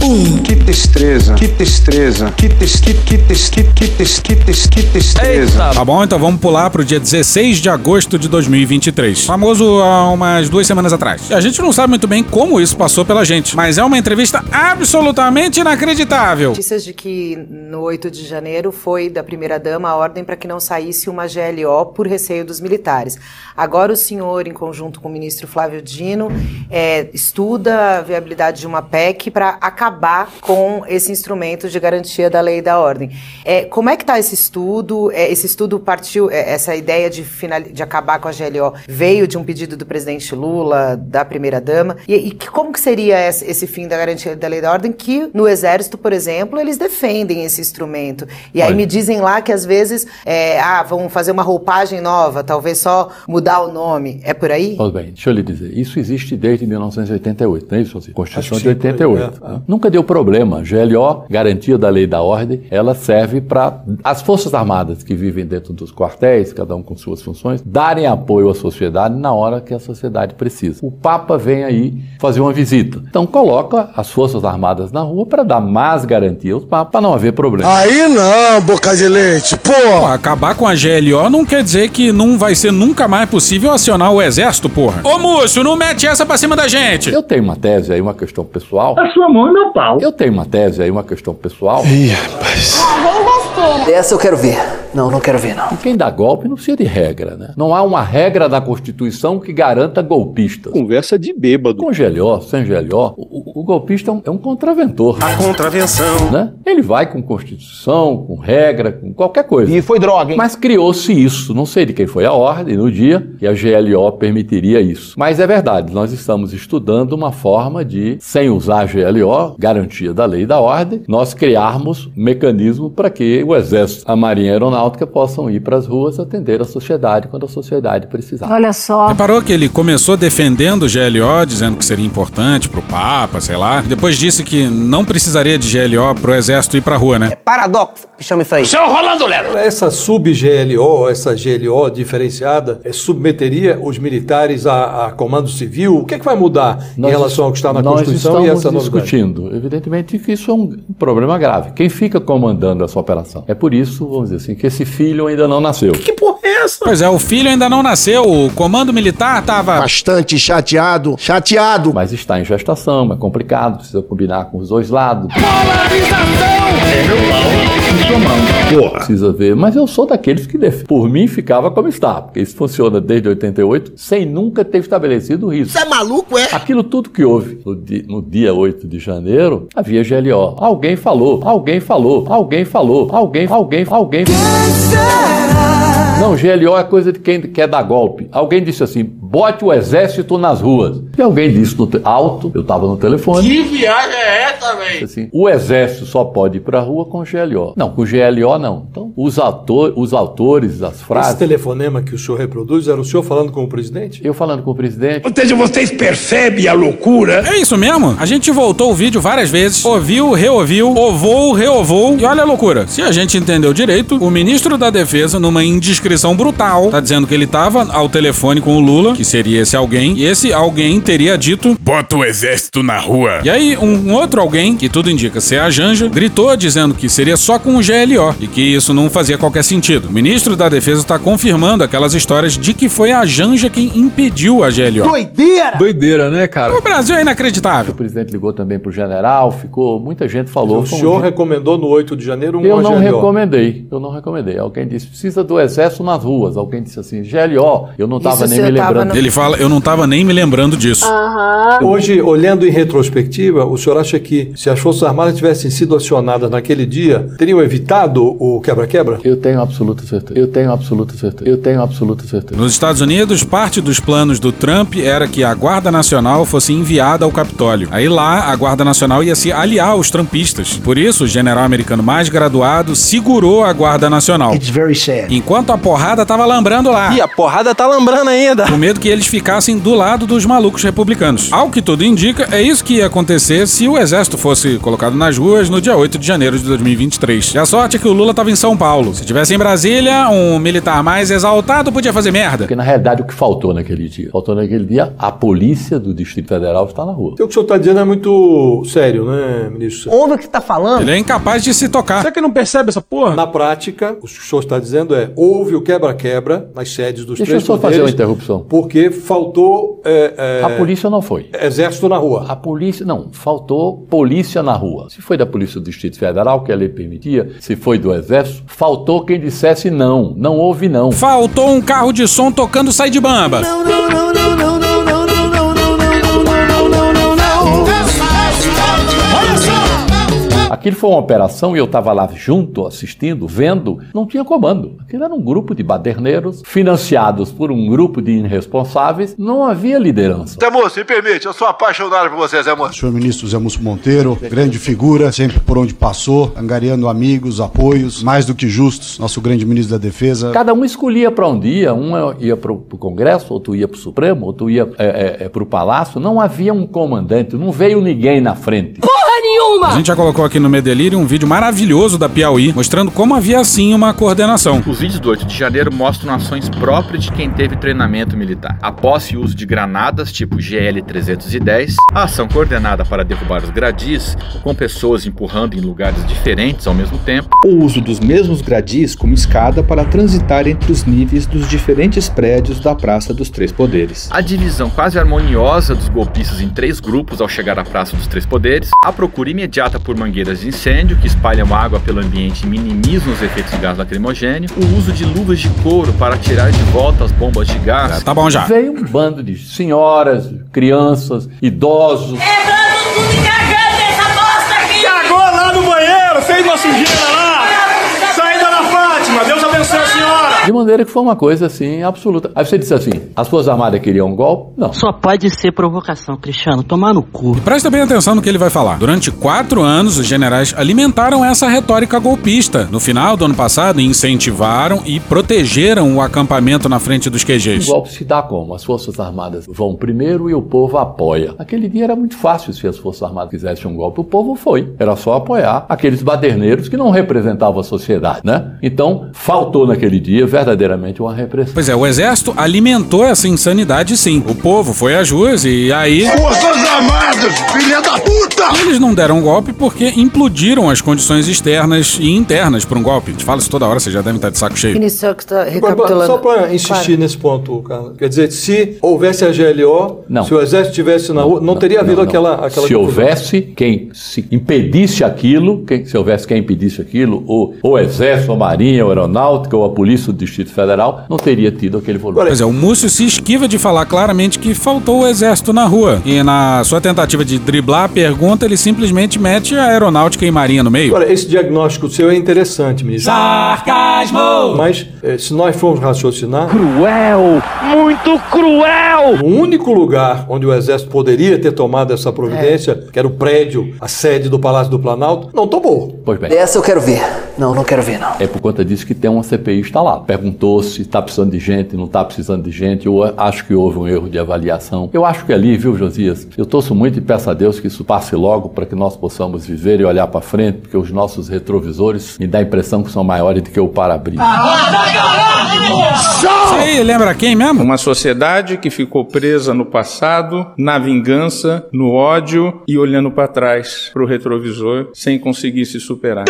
Speaker 20: Hum, que destreza, que destreza, que tes, que, tes, que, tes, que destreza.
Speaker 1: Tá bom, então vamos pular pro dia 16 de agosto de 2023. Famoso há umas duas semanas atrás. E a gente não sabe muito bem como isso passou pela gente, mas é uma entrevista absolutamente inacreditável.
Speaker 34: Notícias de que no 8 de janeiro foi da primeira-dama a ordem para que não saísse uma GLO por receio dos militares. Agora o senhor, em conjunto com o ministro Flávio Dino, é, estuda a viabilidade de uma PEC para acabar com esse instrumento de garantia da lei e da ordem. É, como é que está esse estudo? É, esse estudo partiu, é, essa ideia de, final, de acabar com a GLO veio de um pedido do presidente Lula, da primeira-dama. E, e que- como que seria esse, esse fim da garantia da lei e da ordem? Que no Exército, por exemplo, eles defendem esse instrumento. E aí
Speaker 35: Olha.
Speaker 34: me dizem lá que às vezes é, ah, vão fazer uma roupagem nova, talvez só mudar o nome. É por aí?
Speaker 36: Pois bem, deixa eu lhe dizer, isso existe desde 1988, não é isso? Constituição de
Speaker 34: sim, por aí,
Speaker 36: 88.
Speaker 34: é,
Speaker 36: né? Nunca
Speaker 32: nunca deu problema. GLO, garantia da lei e da ordem, ela serve para as Forças Armadas que vivem dentro dos quartéis, cada um com suas funções, darem apoio à sociedade na hora que a sociedade precisa. O Papa vem aí fazer uma visita. Então coloca as Forças Armadas na rua para dar mais garantia aos papas, para não haver problema.
Speaker 20: Aí não, boca de leite, pô!
Speaker 1: Pô, acabar com a GLO não quer dizer que não vai ser nunca mais possível acionar o exército, porra. Ô, Múcio, não mete essa pra cima da gente.
Speaker 32: Eu tenho uma tese aí, uma questão pessoal.
Speaker 37: A sua mão é pau.
Speaker 32: Eu tenho uma tese aí, uma questão pessoal.
Speaker 20: Ih, rapaz.
Speaker 22: Essa eu quero ver. Não, não quero ver, não.
Speaker 32: E quem dá golpe não precisa de regra, né? Não há uma regra da Constituição que garanta golpistas.
Speaker 20: Conversa de bêbado.
Speaker 32: Com GLO, sem GLO, o, o- o golpista é um, é um contraventor.
Speaker 20: A contravenção.
Speaker 32: Né? Ele vai com Constituição, com regra, com qualquer coisa.
Speaker 22: E foi droga, hein?
Speaker 32: Mas criou-se isso. Não sei de quem foi a ordem no dia que a GLO permitiria isso. Mas é verdade, nós estamos estudando uma forma de, sem usar a GLO, garantia da lei e da ordem, nós criarmos um mecanismo para que o Exército, a Marinha e a Aeronáutica possam ir para as ruas atender a sociedade quando a sociedade precisar.
Speaker 24: Olha só.
Speaker 1: Reparou que ele começou defendendo o GLO, dizendo que seria importante pro Papa, sei lá. Depois disse que não precisaria de GLO pro exército ir pra rua, né?
Speaker 22: Paradoxo, que chama isso aí.
Speaker 38: Seu Rolando Lero.
Speaker 20: Essa sub-GLO, essa GLO diferenciada, é, submeteria os militares a, a comando civil? O que, é que vai mudar em relação ao que está na
Speaker 32: nós
Speaker 20: Constituição e essa novidade?
Speaker 32: discutindo. Evidentemente que isso é um problema grave. Quem fica comandando essa operação? É por isso, vamos dizer assim, que esse filho ainda não nasceu.
Speaker 20: Que porra é essa?
Speaker 1: Pois é, o filho ainda não nasceu, o comando militar tava.
Speaker 20: Bastante chateado, chateado.
Speaker 32: Mas está em gestação, é complicado, precisa combinar com os dois lados.
Speaker 37: É meu pau em sua mão. Porra.
Speaker 32: Precisa ver, mas eu sou daqueles que, def- por mim, ficava como está, porque isso funciona desde 88, sem nunca ter estabelecido risco.
Speaker 20: Você é maluco, é?
Speaker 32: Aquilo tudo que houve no, di- no dia 8 de janeiro, havia GLO. Alguém falou, alguém falou, alguém falou, alguém, alguém, alguém. Não, GLO é coisa de quem quer dar golpe. Alguém disse assim: bote o exército nas ruas. E alguém disse no alto, eu estava no telefone.
Speaker 38: Que viagem é essa, velho?
Speaker 32: Assim, o exército só pode ir pra rua com GLO. Não, com GLO não. Então, os, autor, os autores das
Speaker 20: Esse
Speaker 32: frases.
Speaker 20: telefonema que o senhor reproduz era o senhor falando com o presidente?
Speaker 32: Eu falando com o presidente.
Speaker 37: Ou seja, vocês percebem a loucura?
Speaker 1: É isso mesmo? A gente voltou o vídeo várias vezes, ouviu, reouviu, ovou, reovou. E olha a loucura. Se a gente entendeu direito, o ministro da Defesa, numa indiscrição brutal, tá dizendo que ele tava ao telefone com o Lula, que seria esse alguém, e esse alguém teria dito: bota o exército na rua. E aí, um outro alguém, que tudo indica ser a Janja, gritou dizendo que seria só com o GLO e que isso não fazia qualquer sentido. O ministro da Defesa está confirmando aquelas histórias de que foi a Janja quem impediu a GLO.
Speaker 20: Doideira!
Speaker 32: Doideira, né, cara?
Speaker 1: O Brasil é inacreditável.
Speaker 32: O presidente ligou também pro general, ficou. Muita gente falou.
Speaker 20: O
Speaker 32: um
Speaker 20: senhor
Speaker 32: dia-
Speaker 20: recomendou no 8 de janeiro um
Speaker 32: Eu não
Speaker 20: GLO.
Speaker 32: recomendei, eu não recomendei. Alguém disse, precisa do exército nas ruas. Alguém disse assim, GLO, eu não estava
Speaker 34: Isso
Speaker 32: nem me lembrando.
Speaker 34: no-
Speaker 1: Ele fala, eu não tava nem me lembrando disso.
Speaker 20: Hoje, olhando em retrospectiva, o senhor acha que se as Forças Armadas tivessem sido acionadas naquele dia, teriam evitado o quebra-quebra?
Speaker 32: Eu tenho absoluta certeza. Eu tenho absoluta certeza. Eu tenho absoluta certeza.
Speaker 1: Nos Estados Unidos, parte dos planos do Trump era que a Guarda Nacional fosse enviada ao Capitólio. Aí lá, a Guarda Nacional ia se aliar aos trumpistas. Por isso, o general americano mais graduado segurou a Guarda Nacional.
Speaker 37: It's very sad.
Speaker 1: Enquanto a porrada tava lambrando lá.
Speaker 25: Ih, a porrada tá lambrando ainda.
Speaker 1: Com medo que eles ficassem do lado dos malucos republicanos. Ao que tudo indica, é isso que ia acontecer se o exército fosse colocado nas ruas no dia 8 de janeiro de 2023. E a sorte é que o Lula tava em São Paulo. Se tivesse em Brasília, um militar mais exaltado podia fazer merda.
Speaker 32: Porque na realidade o que faltou naquele dia? Faltou naquele dia a polícia do Distrito Federal está na rua.
Speaker 20: Então, o que o senhor está dizendo é muito sério, né, ministro?
Speaker 22: Ouve o que tá falando.
Speaker 1: Ele é incapaz de se tocar.
Speaker 20: Será que não percebe essa porra? Na prática, o que o senhor está dizendo é, houve o quebra-quebra nas sedes dos
Speaker 32: Deixa eu
Speaker 20: três
Speaker 32: só fazer uma
Speaker 20: poderes,
Speaker 32: interrupção.
Speaker 20: porque faltou é, é,
Speaker 32: A polícia não foi.
Speaker 20: exército na rua.
Speaker 32: A polícia, não, faltou polícia na rua. Se foi da Polícia do Distrito Federal, que a lei permitia, se foi do Exército, faltou quem dissesse não. Não houve não.
Speaker 1: Faltou um carro de som tocando Sai de Bamba.
Speaker 32: Aquilo foi uma operação e eu estava lá junto, assistindo, vendo, não tinha comando. Aquilo era um grupo de baderneiros financiados por um grupo de irresponsáveis, não havia liderança.
Speaker 20: Zé Moço, me permite, eu sou apaixonado por você, Zé Moço.
Speaker 35: Senhor ministro Zé Múcio Monteiro, grande figura, sempre por onde passou, angariando amigos, apoios, mais do que justos, nosso grande ministro da Defesa.
Speaker 32: Cada um escolhia para um dia, um ia para o Congresso, outro ia para o Supremo, outro ia é, para o Palácio. Não havia um comandante, não veio ninguém na frente.
Speaker 24: Uma!
Speaker 1: A gente já colocou aqui no Medelírio um vídeo maravilhoso da Piauí, mostrando como havia sim uma coordenação.
Speaker 36: Os vídeos do 8 de janeiro mostram ações próprias de quem teve treinamento militar. A posse e uso de granadas tipo GL-310, a ação coordenada para derrubar os gradis, com pessoas empurrando em lugares diferentes ao mesmo tempo,
Speaker 39: o uso dos mesmos gradis como escada para transitar entre os níveis dos diferentes prédios da Praça dos Três Poderes.
Speaker 36: a divisão quase harmoniosa dos golpistas em três grupos ao chegar à Praça dos Três Poderes, a procura imediata por mangueiras de incêndio que espalham água pelo ambiente e minimizam os efeitos de gás lacrimogêneo, o uso de luvas de couro para tirar de volta as bombas de gás.
Speaker 1: tá bom já.
Speaker 32: Veio um bando de senhoras, crianças, idosos.
Speaker 37: Cagou lá no banheiro, fez uma sujeira lá. Saída da Fátima, Deus abençoe a senhora.
Speaker 32: De maneira que foi uma coisa assim absoluta. Aí você disse assim: as Forças Armadas queriam um golpe? Não.
Speaker 11: Só pode ser provocação, Cristiano. Tomar no cu.
Speaker 1: Presta bem atenção no que ele vai falar. Durante quatro anos, os generais alimentaram essa retórica golpista. No final do ano passado, incentivaram e protegeram o acampamento na frente dos
Speaker 32: O
Speaker 1: QGs.
Speaker 32: golpe se dá como? As Forças Armadas vão primeiro e o povo apoia. Aquele dia era muito fácil se as Forças Armadas quisessem um golpe. O povo foi. Era só apoiar aqueles baderneiros que não representavam a sociedade, né? Então, faltou naquele dia verdadeiramente uma repressão.
Speaker 1: Pois é, o exército alimentou essa insanidade sim. O povo foi às ruas e aí.
Speaker 21: Forças Armadas, filha da puta!
Speaker 1: Eles não deram golpe porque implodiram as condições externas e internas para um golpe. A gente fala isso toda hora, você já deve estar de saco cheio.
Speaker 34: Só
Speaker 20: Agora. Só para insistir
Speaker 34: Claro.
Speaker 20: nesse ponto, Carlos. Quer dizer, se houvesse a GLO,
Speaker 32: Não.
Speaker 20: se o exército estivesse na rua, não, teria havido
Speaker 32: Não, não.
Speaker 20: aquela, aquela
Speaker 32: se
Speaker 20: confusão.
Speaker 32: houvesse quem se impedisse aquilo, quem, se houvesse quem impedisse aquilo, ou o Exército, ou a Marinha, ou a Aeronáutica, ou a Polícia do Distrito Federal, não teria tido aquele volume.
Speaker 1: Pois é, o Múcio se esquiva de falar claramente que faltou o exército na rua. E na sua tentativa de driblar a pergunta, ele simplesmente mete a aeronáutica e marinha no meio.
Speaker 20: Agora, esse diagnóstico seu é interessante, ministro.
Speaker 1: Sarcasmo!
Speaker 20: Mas, eh, se nós formos raciocinar...
Speaker 37: Cruel! Muito cruel!
Speaker 20: O único lugar onde o Exército poderia ter tomado essa providência, que era o prédio, a sede do Palácio do Planalto, não tomou.
Speaker 32: Pois bem.
Speaker 22: Essa eu quero ver. Não, não quero ver, não.
Speaker 32: É por conta disso que tem uma CPI instalada. Perguntou se está precisando de gente, não está precisando de gente. Eu acho que houve um erro de avaliação. Eu acho que ali, viu, Josias? Eu torço muito e peço a Deus que isso passe logo para que nós possamos viver e olhar para frente, porque os nossos retrovisores me dá a impressão que são maiores do que o para-brisa.
Speaker 1: Você lembra quem mesmo?
Speaker 40: Uma sociedade que ficou presa no passado, na vingança, no ódio e olhando para trás, pro retrovisor, sem conseguir se superar.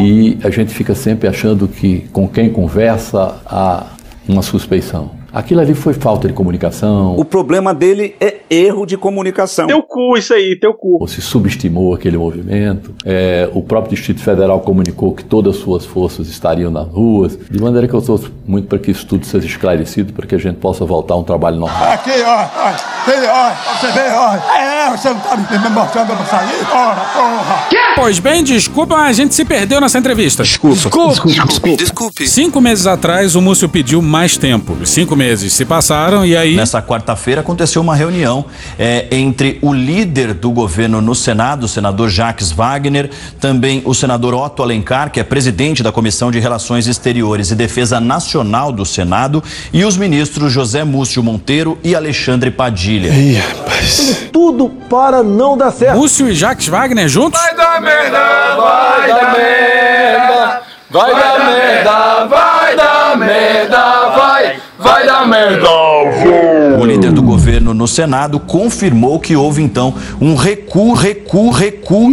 Speaker 32: E a gente fica sempre achando que com quem conversa há uma suspeição. Aquilo ali foi falta de comunicação.
Speaker 41: O problema dele é erro de comunicação.
Speaker 37: Teu cu, isso aí, teu cu.
Speaker 32: se subestimou aquele movimento. É, o próprio Distrito Federal comunicou que todas as suas forças estariam nas ruas, de maneira que eu torço muito para que isso tudo seja esclarecido, para que a gente possa voltar a um trabalho normal.
Speaker 21: Aqui, ó, ó, tem, ó, você vê, ó. É, você não tá me mostrando pra sair? Ora, porra!
Speaker 1: Pois bem, desculpa, mas a gente se perdeu nessa entrevista. Desculpa. Desculpe.
Speaker 42: Desculpe.
Speaker 1: Cinco meses atrás, o Múcio pediu mais tempo. Os cinco meses se passaram e aí.
Speaker 42: Nessa quarta-feira aconteceu uma reunião é, entre o líder do governo no Senado, o senador Jacques Wagner, também o senador Otto Alencar, que é presidente da Comissão de Relações Exteriores e Defesa Nacional do Senado, e os ministros José Múcio Monteiro e Alexandre Padilha.
Speaker 20: Tudo para não dar certo.
Speaker 1: Múcio e Jacques Wagner juntos?
Speaker 37: Vai dar merda, vai dar merda.
Speaker 32: Vai dar merda, vai dar merda, vai, vai dar merda.
Speaker 42: O líder do governo no Senado confirmou que houve então um recuo, recuo, recuo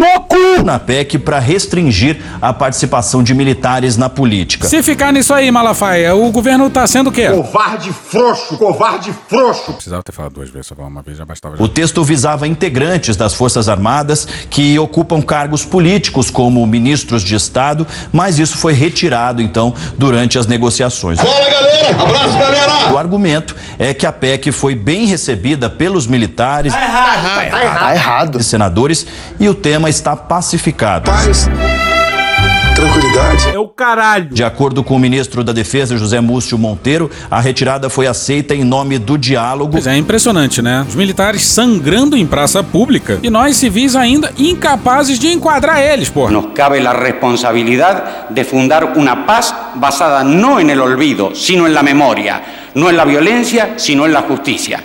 Speaker 42: na PEC para restringir a participação de militares na política.
Speaker 1: Se ficar nisso aí, Malafaia, o governo tá sendo o quê?
Speaker 21: Covarde frouxo, covarde frouxo.
Speaker 1: Precisava ter falado duas vezes, só falar uma vez já bastava.
Speaker 42: O texto visava integrantes das Forças Armadas que ocupam cargos políticos como ministros de Estado, mas isso foi retirado então durante as negociações.
Speaker 21: Fala, galera! Abraço, galera!
Speaker 42: O argumento é que a PEC foi bem recebida pelos militares
Speaker 21: Tá errado, tá errado. Tá errado.
Speaker 42: e senadores e o tema está pacificado.
Speaker 21: Tranquilidade.
Speaker 37: É o caralho.
Speaker 42: De acordo com o ministro da Defesa, José Múcio Monteiro, a retirada foi aceita em nome do diálogo.
Speaker 1: Pois é, impressionante, né? Os militares sangrando em praça pública e nós civis ainda incapazes de enquadrar eles, porra.
Speaker 43: Nos cabe la responsabilidad de fundar una paz basada no en el olvido, sino en la memoria, no en la violencia, sino en la justicia.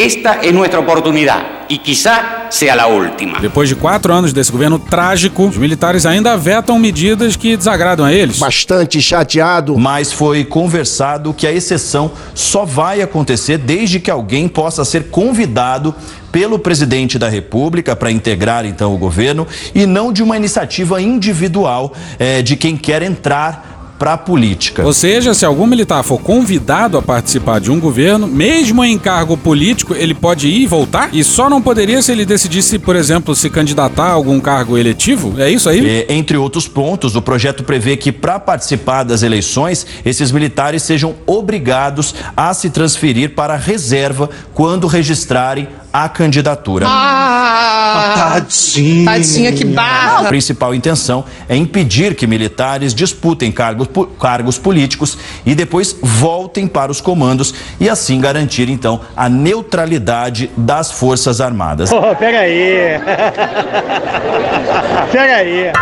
Speaker 43: Esta es nuestra oportunidad y quizá sea la última.
Speaker 1: Depois de quatro anos desse governo trágico, os militares ainda vetam medidas que desagradam a eles.
Speaker 44: Bastante chateado.
Speaker 42: Mas foi conversado que a exceção só vai acontecer desde que alguém possa ser convidado pelo presidente da República para integrar então o governo e não de uma iniciativa individual eh, de quem quer entrar para a política.
Speaker 1: Ou seja, se algum militar for convidado a participar de um governo, mesmo em cargo político, ele pode ir e voltar? E só não poderia se ele decidisse, por exemplo, se candidatar a algum cargo eletivo? É isso aí?
Speaker 42: E, entre outros pontos, o projeto prevê que para participar das eleições, esses militares sejam obrigados a se transferir para a reserva quando registrarem a candidatura.
Speaker 44: Ah, tadinha.
Speaker 45: Tadinha, que barra.
Speaker 42: A principal intenção é impedir que militares disputem cargos, cargos políticos e depois voltem para os comandos e assim garantir então a neutralidade das Forças Armadas.
Speaker 8: Pô, pega aí. pega aí.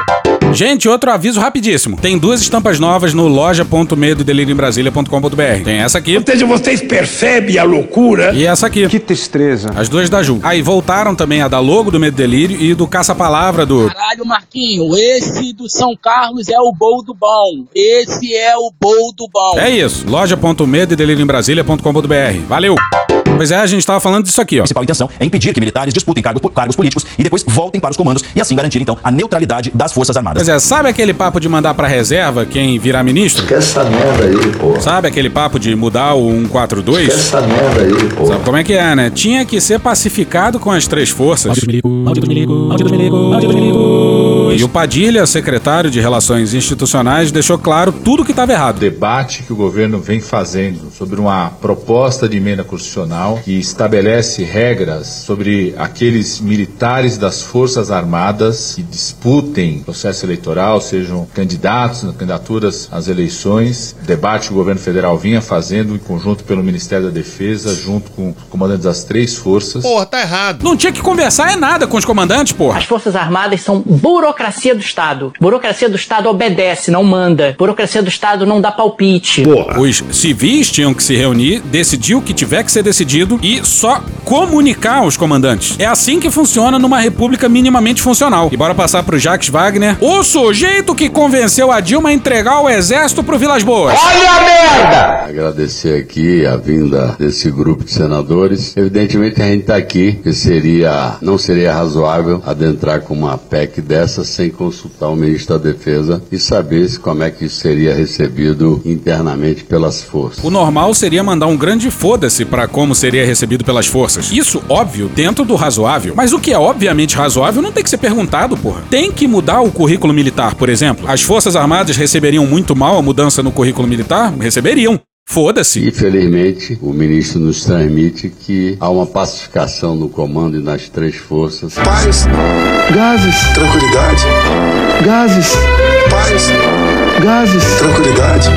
Speaker 1: Gente, outro aviso rapidíssimo. Tem duas estampas novas no loja.medodelirioembrasilha.com.br. Tem essa aqui.
Speaker 46: Ou seja, vocês percebem a loucura?
Speaker 1: E essa aqui.
Speaker 44: Que tristeza.
Speaker 1: As duas da Ju. Aí voltaram também a da logo do Medo e Delírio e do Caça-Palavra do.
Speaker 47: Caralho, Marquinho, esse do São Carlos é o bol do bom. Esse é o bol do bom.
Speaker 1: É isso. loja.medodelirioembrasilha.com.br. Valeu! Pois é, a gente tava falando disso aqui, ó.
Speaker 42: A principal intenção é impedir que militares disputem cargos, cargos políticos e depois voltem para os comandos e assim garantir então a neutralidade das Forças Armadas.
Speaker 1: Pois é, sabe aquele papo de mandar pra reserva quem virar ministro?
Speaker 48: Que essa merda aí, pô.
Speaker 1: Sabe aquele papo de mudar o 142?
Speaker 48: Que essa merda aí, pô.
Speaker 1: Sabe como é que é, né? Tinha que ser pacificado com as três forças. E o Padilha, secretário de Relações Institucionais, deixou claro tudo que estava errado.
Speaker 20: debate que o governo vem fazendo sobre uma proposta de emenda constitucional que estabelece regras sobre aqueles militares das Forças Armadas que disputem processo eleitoral, sejam candidatos, candidaturas às eleições. Debate que o governo federal vinha fazendo em conjunto pelo Ministério da Defesa, junto com os comandantes das três forças.
Speaker 44: Porra, tá errado.
Speaker 1: Não tinha que conversar é nada com os comandantes, porra.
Speaker 49: As Forças Armadas são burocracia do Estado. Burocracia do Estado obedece, não manda. Burocracia do Estado não dá palpite.
Speaker 1: Os civis tinham que se reunir, decidir o que tiver que ser decidido e só comunicar aos comandantes. É assim que funciona numa república minimamente funcional. E bora passar pro Jacques Wagner, o sujeito que convenceu a Dilma a entregar o exército pro Vilas Boas.
Speaker 48: Olha a merda! Agradecer aqui a vinda desse grupo de senadores. Evidentemente a gente está aqui, porque seria, não seria razoável adentrar com uma PEC dessa sem consultar o ministro da Defesa e saber se como é que isso seria recebido internamente pelas forças.
Speaker 1: O normal seria mandar um grande foda-se pra como seria recebido pelas forças. Isso, óbvio, dentro do razoável. Mas o que é obviamente razoável não tem que ser perguntado, porra. Tem que mudar o currículo militar, por exemplo. As Forças Armadas receberiam muito mal a mudança no currículo militar? Receberiam. Foda-se.
Speaker 48: Infelizmente, o ministro nos transmite que há uma pacificação no comando e nas três forças.
Speaker 46: Paz. Gases. Tranquilidade. Gases. Paz. Gases. Tranquilidade.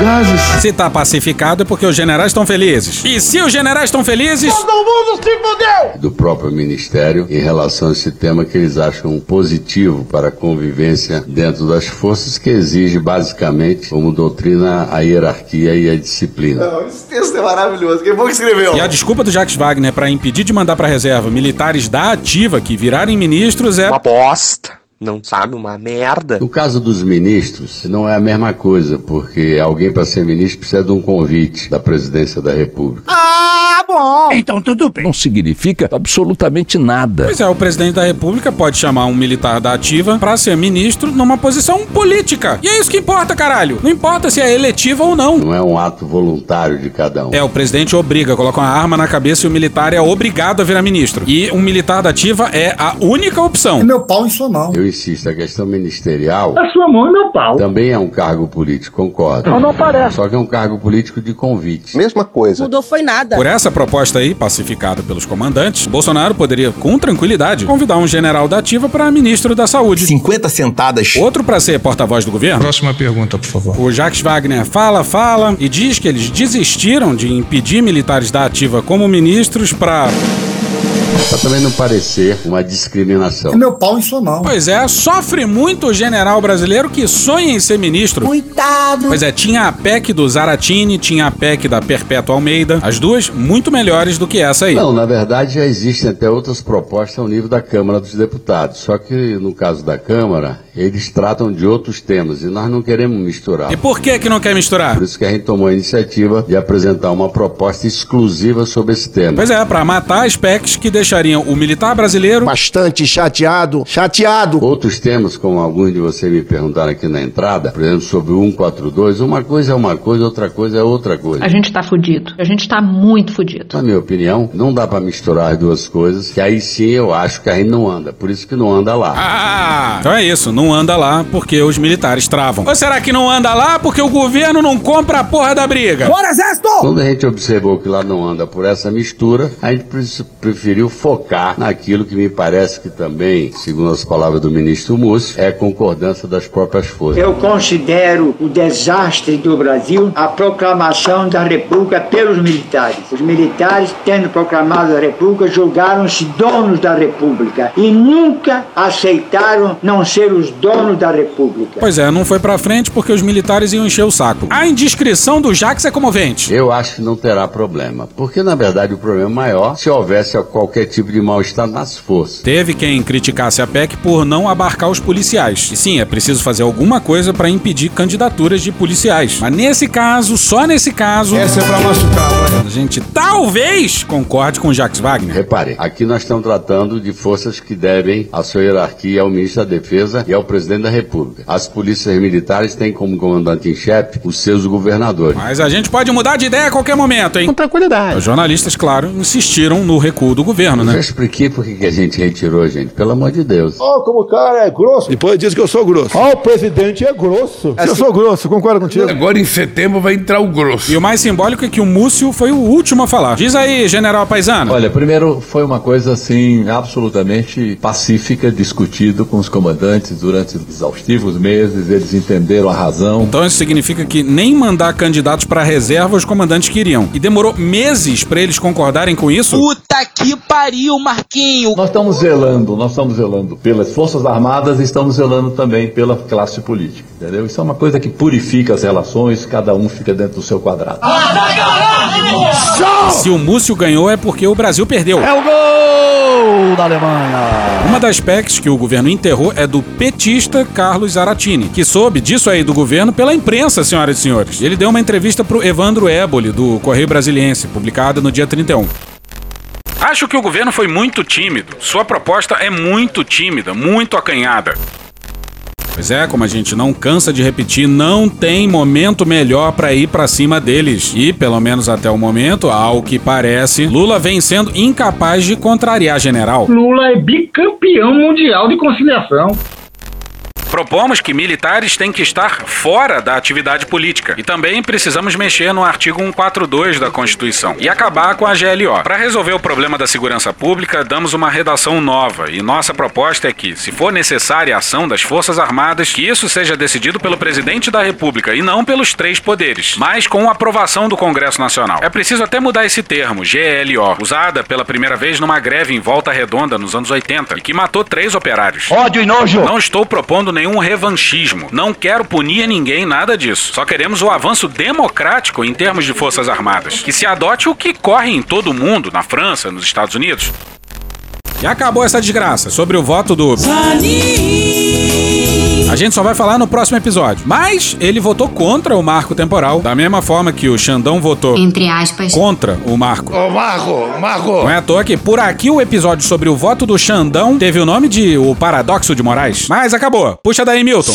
Speaker 46: Gases.
Speaker 1: Se tá pacificado é porque os generais estão felizes. E se os generais estão felizes.
Speaker 46: Todo mundo se fudeu!
Speaker 48: do próprio Ministério em relação a esse tema que eles acham positivo para a convivência dentro das forças, que exige basicamente como doutrina a hierarquia e a disciplina.
Speaker 46: Não, esse texto é maravilhoso. Quem foi que escreveu?
Speaker 1: E a desculpa do Jacques Wagner pra impedir de mandar pra reserva militares da ativa que virarem ministros é.
Speaker 50: Uma bosta. Não sabe uma merda.
Speaker 48: No caso dos ministros, não é a mesma coisa, porque alguém para ser ministro precisa de um convite da presidência da República.
Speaker 46: Ah, bom. Então tudo bem.
Speaker 32: Não significa absolutamente nada.
Speaker 1: Pois é, o presidente da República pode chamar um militar da ativa pra ser ministro numa posição política. E é isso que importa, caralho. Não importa se é eletiva ou não.
Speaker 48: Não é um ato voluntário de cada um.
Speaker 1: É, o presidente obriga, coloca uma arma na cabeça e o militar é obrigado a virar ministro. E um militar da ativa é a única opção.
Speaker 46: Meu pau em sua mão.
Speaker 48: Eu insisto, a questão ministerial
Speaker 46: A sua mão e meu pau.
Speaker 48: também é um cargo político, concordo.
Speaker 46: Não, não parece.
Speaker 48: Só que é um cargo político de convite.
Speaker 51: Mesma coisa.
Speaker 52: Mudou foi nada.
Speaker 1: Por essa proposta aí, pacificada pelos comandantes, Bolsonaro poderia, com tranquilidade, convidar um general da ativa para ministro da Saúde.
Speaker 32: 50 sentadas.
Speaker 1: Outro para ser porta-voz do governo.
Speaker 53: Próxima pergunta, por favor.
Speaker 1: O Jacques Wagner fala, fala e diz que eles desistiram de impedir militares da ativa como ministros para
Speaker 48: Pra também não parecer uma discriminação.
Speaker 54: meu pau em sua mão.
Speaker 1: Pois é, sofre muito o general brasileiro que sonha em ser ministro.
Speaker 54: Coitado.
Speaker 1: Pois é, tinha a PEC do Zaratini, tinha a PEC da Perpétua Almeida, as duas muito melhores do que essa aí.
Speaker 48: Não, na verdade já existem até outras propostas ao nível da Câmara dos Deputados. Só que no caso da Câmara, eles tratam de outros temas e nós não queremos misturar.
Speaker 1: E por que que não quer misturar?
Speaker 48: Por isso que a gente tomou a iniciativa de apresentar uma proposta exclusiva sobre esse tema.
Speaker 1: Pois é, pra matar as PECs que deixariam o militar brasileiro
Speaker 55: Bastante chateado, chateado.
Speaker 48: Outros temas, como alguns de vocês me perguntaram aqui na entrada, por exemplo, sobre o 142, uma coisa é uma coisa, outra coisa é outra coisa.
Speaker 56: A gente tá fudido. A gente tá muito fudido.
Speaker 48: Na minha opinião, não dá pra misturar as duas coisas, que aí sim eu acho que a gente não anda. Por isso que não anda lá.
Speaker 1: Ah, então é isso, não anda lá porque os militares travam. Ou será que não anda lá porque o governo não compra a porra da briga?
Speaker 54: Bora, exército!
Speaker 48: Quando a gente observou que lá não anda por essa mistura, a gente pre- preferiu focar naquilo que me parece que também, segundo as palavras do ministro Múcio, é concordância das próprias forças.
Speaker 57: Eu considero o desastre do Brasil a proclamação da República pelos militares. Os militares, tendo proclamado a República, julgaram-se donos da República e nunca aceitaram não ser os donos da República.
Speaker 1: Pois é, não foi pra frente porque os militares iam encher o saco. A indiscrição do Jax é comovente.
Speaker 48: Eu acho que não terá problema, porque na verdade o problema é maior se houvesse qualquer tipo de mal-estar nas forças.
Speaker 1: Teve quem criticasse a PEC por não abarcar os policiais. E sim, é preciso fazer alguma coisa pra impedir candidaturas de policiais. Mas nesse caso, só nesse caso.
Speaker 20: Essa é pra machucar, vai.
Speaker 1: A gente talvez concorde com o Jax Wagner.
Speaker 48: Repare, aqui nós estamos tratando de forças que devem a sua hierarquia ao ministro da Defesa e ao presidente da República. As polícias militares têm como comandante em chefe os seus governadores.
Speaker 1: Mas a gente pode mudar de ideia a qualquer momento, hein?
Speaker 55: Com tranquilidade.
Speaker 1: Os jornalistas, claro, insistiram no recuo do governo,
Speaker 48: Já
Speaker 1: né?
Speaker 48: expliquei por que a gente retirou, gente. Pelo amor de Deus.
Speaker 20: Ó, como o cara é grosso. Depois diz que eu sou grosso. Ó, o presidente é grosso. Eu sou grosso, concordo contigo.
Speaker 46: Agora em setembro vai entrar o grosso.
Speaker 1: E o mais simbólico é que o Múcio foi o último a falar. Diz aí, general Paisano.
Speaker 32: Olha, primeiro foi uma coisa assim absolutamente pacífica, discutido com os comandantes durante exaustivos meses, eles entenderam a razão.
Speaker 1: Então isso significa que nem mandar candidatos pra reserva os comandantes queriam. E demorou meses pra eles concordarem com isso?
Speaker 47: Puta que pariu, Marquinho!
Speaker 32: Nós estamos zelando, nós estamos zelando pelas Forças Armadas e estamos zelando também pela classe política, entendeu? Isso é uma coisa que purifica as relações, cada um fica dentro do seu quadrado.
Speaker 1: Se o Múcio ganhou é porque o Brasil perdeu.
Speaker 20: É o gol da Alemanha.
Speaker 1: Uma das PECs que o governo enterrou é do petista Carlos Zaratini, que soube disso aí do governo pela imprensa, senhoras e senhores. Ele deu uma entrevista pro Evandro Éboli, do Correio Brasiliense, publicada no dia 31. Acho que o governo foi muito tímido. Sua proposta é muito tímida, muito acanhada. Pois é, como a gente não cansa de repetir, não tem momento melhor pra ir pra cima deles. E, pelo menos até o momento, ao que parece, Lula vem sendo incapaz de contrariar general.
Speaker 37: Lula é bicampeão mundial de conciliação.
Speaker 1: Propomos que militares têm que estar fora da atividade política. E também precisamos mexer no artigo 142 da Constituição e acabar com a GLO. Para resolver o problema da segurança pública, damos uma redação nova. E nossa proposta é que, se for necessária a ação das Forças Armadas, que isso seja decidido pelo presidente da República e não pelos três poderes, mas com aprovação do Congresso Nacional. É preciso até mudar esse termo, GLO, usada pela primeira vez numa greve em Volta Redonda nos anos 80 e que matou três operários.
Speaker 57: Ódio e nojo!
Speaker 1: Não estou propondo nenhum revanchismo. Não quero punir ninguém, nada disso. Só queremos o avanço democrático em termos de Forças Armadas. Que se adote o que corre em todo o mundo, na França, nos Estados Unidos. E acabou essa desgraça sobre o voto do. A gente só vai falar no próximo episódio. Mas ele votou contra o marco temporal, da mesma forma que o Xandão votou
Speaker 24: Entre aspas.
Speaker 1: contra o marco.
Speaker 46: Ô, Marco, Marco.
Speaker 1: Não é à toa que por aqui o episódio sobre o voto do Xandão teve o nome de O Paradoxo de Moraes. Mas acabou. Puxa daí, Milton.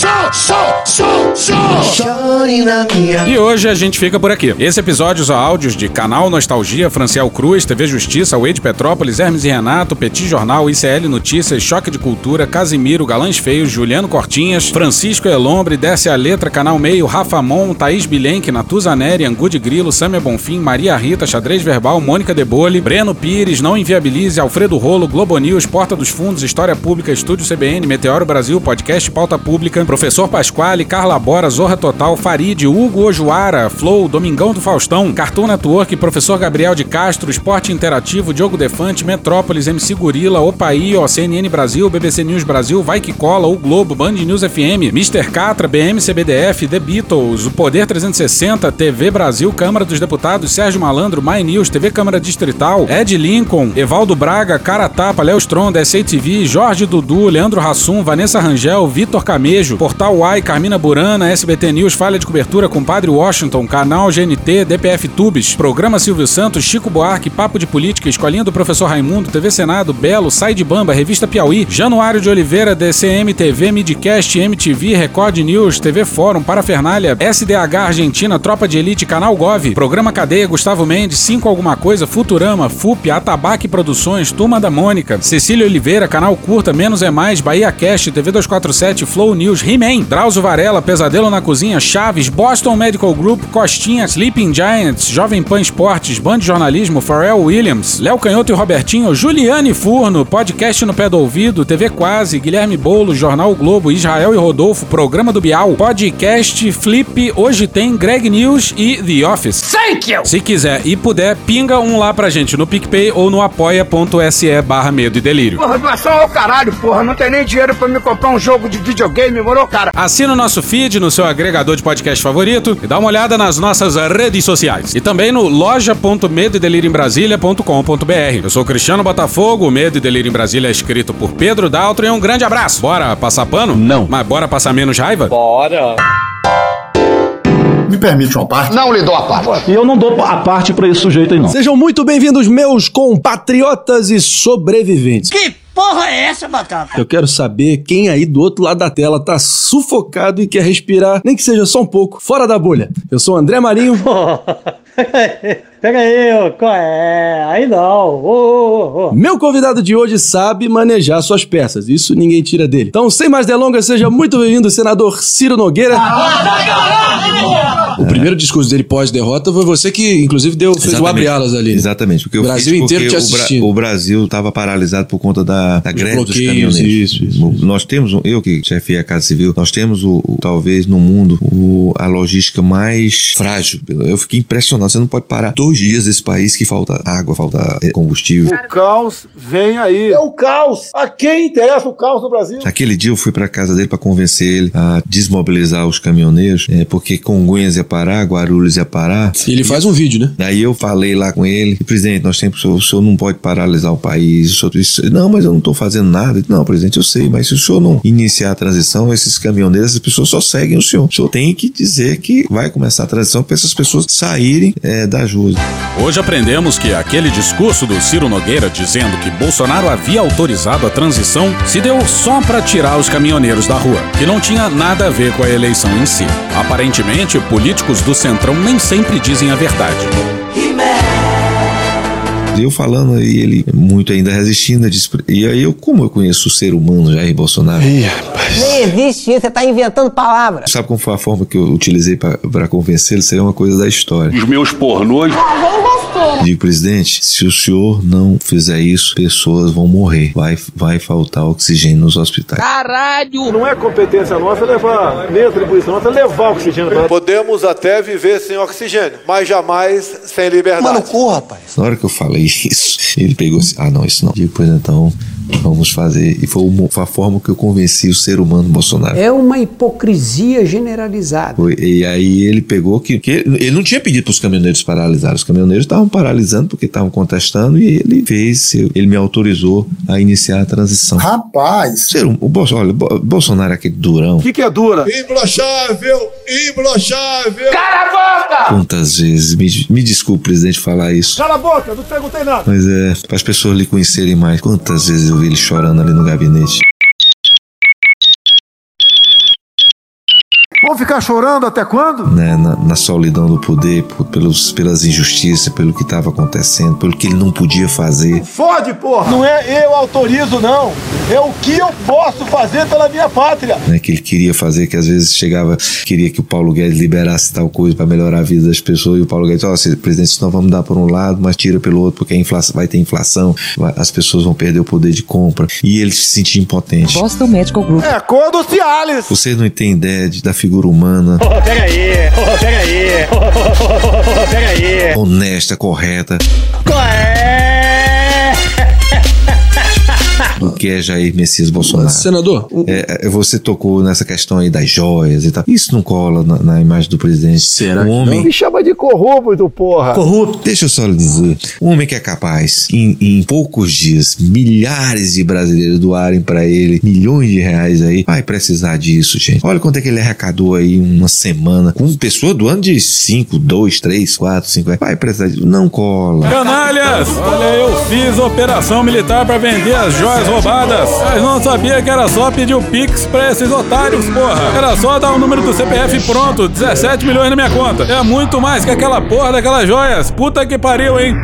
Speaker 1: E hoje a gente fica por aqui. Esse episódio usa áudios de Canal Nostalgia, Franciel Cruz, TV Justiça, Wade Petrópolis, Hermes e Renato, Petit Jornal, ICL Notícias, Choque de Cultura, Casimiro, Galãs Feios, Juliano Cortinhas, Dias, Francisco Elombre, Desce a Letra, Canal Meio, Rafa Mon, Thaís Bilenque, Natuza Neri, Angude Grilo, Samia Bonfim, Maria Rita, Xadrez Verbal, Mônica Debole, Breno Pires, Não Inviabilize, Alfredo Rolo, Globo News, Porta dos Fundos, História Pública, Estúdio CBN, Meteoro Brasil, Podcast Pauta Pública, Professor Pasquale, Carla Bora, Zorra Total, Farid, Hugo Ojuara, Flow, Domingão do Faustão, Cartoon Network, Professor Gabriel de Castro, Esporte Interativo, Diogo Defante, Metrópolis, MC Gorila, Opaí, CNN Brasil, BBC News Brasil, Vai Que Cola, O Globo, Band News FM, Mr. Catra, BM CBDF, The Beatles, O Poder 360, TV Brasil, Câmara dos Deputados, Sérgio Malandro, My News, TV Câmara Distrital, Ed Lincoln, Evaldo Braga, Cara Tapa, Léo Stronda, SATV, Jorge Dudu, Leandro Hassum, Vanessa Rangel, Vitor Camejo, Portal Y, Carmina Burana, SBT News, Falha de Cobertura com Padre Washington, Canal GNT, DPF Tubes, Programa Silvio Santos, Chico Buarque, Papo de Política, Escolinha do Professor Raimundo, TV Senado, Belo, Sai de Bamba, Revista Piauí, Januário de Oliveira, DCM TV, Midcast, MTV, Record News, TV Fórum, Parafernália, SDH Argentina, Tropa de Elite, Canal Gov, Programa Cadeia, Gustavo Mendes, 5 Alguma Coisa, Futurama, FUP, Atabaque Produções, Turma da Mônica, Cecília Oliveira, Canal Curta, Menos é Mais, Bahia Cast, TV 247, Flow News, He-Man, Drauzio Varela, Pesadelo na Cozinha, Chaves, Boston Medical Group, Costinha, Sleeping Giants, Jovem Pan Esportes, Band de Jornalismo, Pharrell Williams, Léo Canhoto e Robertinho, Juliane Furno, Podcast no Pé do Ouvido, TV Quase, Guilherme Boulos, Jornal Globo, Israel e Rodolfo, Programa do Bial, Podcast, Flip, Hoje Tem, Greg News e The Office.
Speaker 24: Thank you!
Speaker 1: Se quiser e puder, pinga um lá pra gente no PicPay ou no apoia.se barra medo e delírio.
Speaker 54: Porra, doação ao caralho, porra. Não tem nem dinheiro pra me comprar um jogo de videogame, moro, cara?
Speaker 1: Assina o nosso feed no seu agregador de podcast favorito e dá uma olhada nas nossas redes sociais. E também no loja.medoedelirioembrasilha.com.br. Eu sou Cristiano Botafogo, o Medo e Delírio em Brasília é escrito por Pedro Daltro e um grande abraço. Bora passar pano? Não. Mas bora passar menos raiva?
Speaker 54: Bora.
Speaker 58: Me permite uma parte?
Speaker 54: Não lhe dou a parte.
Speaker 58: E eu não dou a parte pra esse sujeito aí, não.
Speaker 59: Sejam muito bem-vindos, meus compatriotas e sobreviventes.
Speaker 24: Que porra é essa, Batata?
Speaker 59: Eu quero saber quem aí do outro lado da tela tá sufocado e quer respirar, nem que seja só um pouco, fora da bolha. Eu sou o André Marinho.
Speaker 60: Pega aí, ô, qual é? Aí não. Ô, ô, ô.
Speaker 59: Meu convidado de hoje sabe manejar suas peças, isso ninguém tira dele. Então, sem mais delongas, seja muito bem-vindo, senador Ciro Nogueira. O primeiro discurso dele pós-derrota foi você que, inclusive, deu, fez o abre-alas ali.
Speaker 61: Exatamente, porque
Speaker 59: o
Speaker 61: eu
Speaker 59: Brasil
Speaker 61: fiz
Speaker 59: inteiro te
Speaker 61: porque o Bra-
Speaker 59: assistindo.
Speaker 61: O, Brasil estava paralisado por conta da, da greve dos caminhoneiros.
Speaker 59: isso,
Speaker 61: Nós temos, eu que chefiei a Casa Civil, nós temos o, o- talvez no mundo o- a logística mais frágil. Eu fiquei impressionado. Você não pode parar dois dias nesse país que falta água, falta eh, combustível.
Speaker 20: O caos vem aí. É o caos. A quem interessa o caos no Brasil?
Speaker 61: Aquele dia eu fui pra casa dele pra convencer ele a desmobilizar os caminhoneiros, é, porque Congonhas ia parar, Guarulhos ia parar.
Speaker 59: E ele faz um vídeo, né?
Speaker 61: Daí eu falei lá com ele, presidente, nós temos, o senhor, o senhor não pode paralisar o país. O senhor disse, não, mas eu não estou fazendo nada. Não, presidente, eu sei, mas se o senhor não iniciar a transição, esses caminhoneiros, as pessoas só seguem o senhor. O senhor tem que dizer que vai começar a transição para essas pessoas saírem é, das ruas.
Speaker 1: Hoje aprendemos que aquele discurso do Ciro Nogueira dizendo que Bolsonaro havia autorizado a transição se deu só para tirar os caminhoneiros da rua, que não tinha nada a ver com a eleição em si. Aparentemente, políticos do Centrão nem sempre dizem a verdade.
Speaker 61: E eu falando e ele muito ainda resistindo. disse, E aí eu, como eu conheço o ser humano Jair Bolsonaro?
Speaker 62: Nem existe isso, você tá inventando palavras.
Speaker 61: Sabe como foi a forma que eu utilizei para convencê-lo? Isso aí é uma coisa da história.
Speaker 62: Os meus pornôs.
Speaker 61: Digo, presidente, se o senhor não fizer isso, pessoas vão morrer. Vai, vai faltar oxigênio nos hospitais.
Speaker 20: Caralho! Não é competência nossa levar, nem atribuição nossa levar oxigênio pra Podemos até viver sem oxigênio, mas jamais sem liberdade. Mano,
Speaker 61: cu, rapaz. Na hora que eu falei isso, ele pegou assim: ah, não, isso não. Digo, pois então, vamos fazer. E foi, uma- foi a forma que eu convenci o ser humano Bolsonaro.
Speaker 63: É uma hipocrisia generalizada.
Speaker 61: Foi- e aí ele pegou que, que ele não tinha pedido para os caminhoneiros paralisarem. Os caminhoneiros estavam paralisando porque estavam contestando e ele fez, ele me autorizou a iniciar a transição.
Speaker 20: Rapaz!
Speaker 61: Ser o Bolso, olha, o Bo- Bolsonaro é aquele durão.
Speaker 20: O que, que é dura? Imbrochável! Imbrochável!
Speaker 54: Cala a boca!
Speaker 61: Quantas vezes, me, me desculpe, presidente, falar isso.
Speaker 20: Cala a boca, não perguntei nada.
Speaker 61: Mas é, para as pessoas lhe conhecerem mais, quantas vezes eu ele chorando ali no gabinete.
Speaker 37: Vamos ficar chorando até quando?
Speaker 61: né, na, na solidão do poder, por- pelos, pelas injustiças, pelo que estava acontecendo, pelo que ele não podia fazer.
Speaker 37: Fode, porra! Não é eu autorizo, não. É o que eu posso fazer pela minha pátria.
Speaker 61: Né, que ele queria fazer, que às vezes chegava, queria que o Paulo Guedes liberasse tal coisa para melhorar a vida das pessoas, e o Paulo Guedes, ó, se- presidente, senão vamos dar por um lado, mas tira pelo outro, porque a inflação, vai ter inflação, vai- as pessoas vão perder o poder de compra, e ele se sentia impotente.
Speaker 64: Boston Medical Group.
Speaker 37: É a cor do Cialis.
Speaker 61: Vocês não têm ideia de- da figura humana,
Speaker 8: Ô, pega aí, ô, pega aí, ô, pega aí.
Speaker 61: honesta, correta,
Speaker 8: é?
Speaker 61: Do que é Jair Messias Bolsonaro.
Speaker 65: Senador,
Speaker 61: É, é, você tocou nessa questão aí das joias e tal. Isso não cola na, na imagem do presidente. Será? Um homem.
Speaker 37: Me chama de corrupto, porra.
Speaker 61: Corrupto. Deixa eu só lhe dizer. Um homem que é capaz, em, em poucos dias, milhares de brasileiros doarem pra ele milhões de reais aí, vai precisar disso, gente. Olha quanto é que ele arrecadou aí uma semana com pessoa doando de 5, 2, 3, 4, 5. Vai precisar disso. Não cola.
Speaker 1: Canalhas! Olha, eu fiz operação militar pra vender as joias roubadas. Mas não sabia que era só pedir o Pix pra esses otários, porra. Era só dar o número do CPF pronto. 17 milhões na minha conta. É muito mais que aquela porra daquelas joias. Puta que pariu, hein?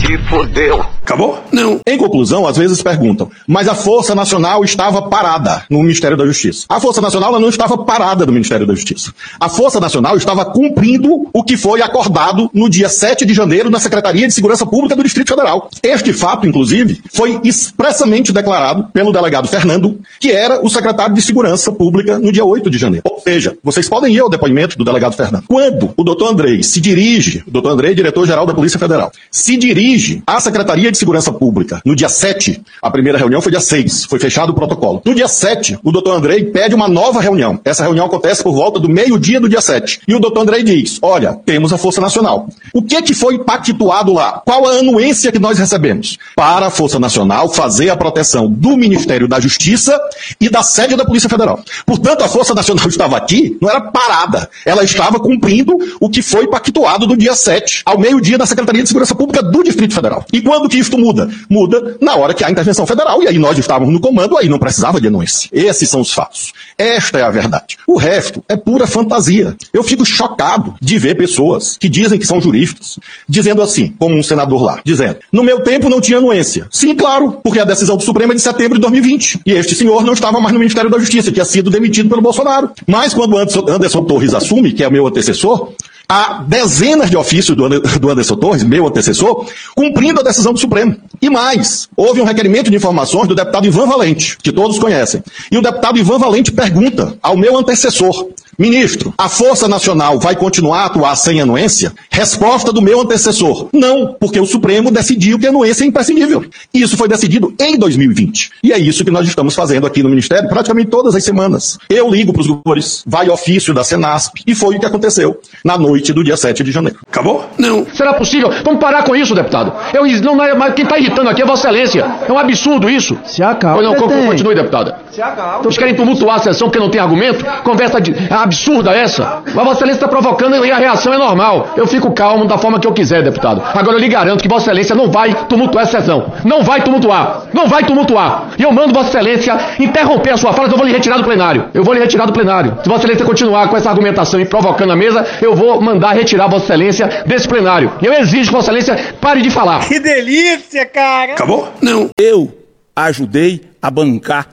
Speaker 66: Se fodeu. Acabou? Não. Em conclusão, às vezes perguntam, mas a Força Nacional estava parada no Ministério da Justiça. A Força Nacional não estava parada no Ministério da Justiça. A Força Nacional estava cumprindo o que foi acordado no dia 7 de janeiro na Secretaria de Segurança Pública do Distrito Federal. Este fato, inclusive, foi expressamente declarado pelo delegado Fernando, que era o secretário de Segurança Pública no dia 8 de janeiro. Ou seja, vocês podem ir ao depoimento do delegado Fernando. Quando o doutor Andrei se dirige, o doutor Andrei, diretor-geral da Polícia Federal, se dirige à Secretaria de Segurança Pública no dia 7, a primeira reunião foi dia 6, foi fechado o protocolo. No dia 7, o doutor Andrei pede uma nova reunião. Essa reunião acontece por volta do meio-dia do dia 7. E o doutor Andrei diz: Olha, temos a Força Nacional. O que que foi pactuado lá? Qual a anuência que nós recebemos? Para a Força Nacional fazer a proteção do Ministério da Justiça e da sede da Polícia Federal. Portanto, a Força Nacional estava aqui, não era parada. Ela estava cumprindo o que foi pactuado no dia 7, ao meio-dia, na Secretaria de Segurança Pública do Distrito Federal. E quando que isto muda? Muda na hora que há intervenção federal, e aí nós estávamos no comando, aí não precisava de anuência. Esses são os fatos. Esta é a verdade. O resto é pura fantasia. Eu fico chocado de ver pessoas que dizem que são juristas, dizendo assim, como um senador lá, dizendo, no meu tempo não tinha anuência. Sim, claro, porque a decisão do Supremo é de setembro de 2020. E este senhor não estava mais no Ministério da Justiça, tinha sido demitido pelo Bolsonaro. Mas quando Anderson, Torres assume, que é meu antecessor, há dezenas de ofícios do Ander- do Anderson Torres, meu antecessor, cumprindo a decisão do Supremo. E mais, houve um requerimento de informações do deputado Ivan Valente, que todos conhecem. E o deputado Ivan Valente pergunta ao meu antecessor, ministro, a Força Nacional vai continuar a atuar sem anuência? Resposta do meu antecessor, não, porque o Supremo decidiu que a anuência é imprescindível. Isso foi decidido em 2020. E é isso que nós estamos fazendo aqui no Ministério praticamente todas as semanas. Eu ligo para os governadores, vai ofício da Senasp, e foi o que aconteceu na noite do dia 7 de janeiro. Acabou? Não.
Speaker 67: Será possível? Vamos parar com isso, deputado. Eu, não, não é, mas quem está irritando aqui é Vossa Excelência. É um absurdo isso. Se acalma. Não, co- continue, deputada.
Speaker 8: Acalma.
Speaker 67: Vocês querem tumultuar a sessão porque não tem argumento? Conversa de- é absurda essa. Mas Vossa Excelência está provocando e a reação é normal. Eu fico calmo da forma que eu quiser, deputado. Agora eu lhe garanto que Vossa Excelência não vai tumultuar essa sessão. Não vai tumultuar. Não vai tumultuar. E eu mando Vossa Excelência interromper a sua fala, eu vou lhe retirar do plenário. Eu vou lhe retirar do plenário. Se Vossa Excelência continuar com essa argumentação e provocando a mesa, eu vou mandar retirar Vossa Excelência desse plenário. E eu exijo que Vossa Excelência pare de falar.
Speaker 8: Que delícia, cara!
Speaker 66: Acabou?
Speaker 68: Não. Eu ajudei a bancar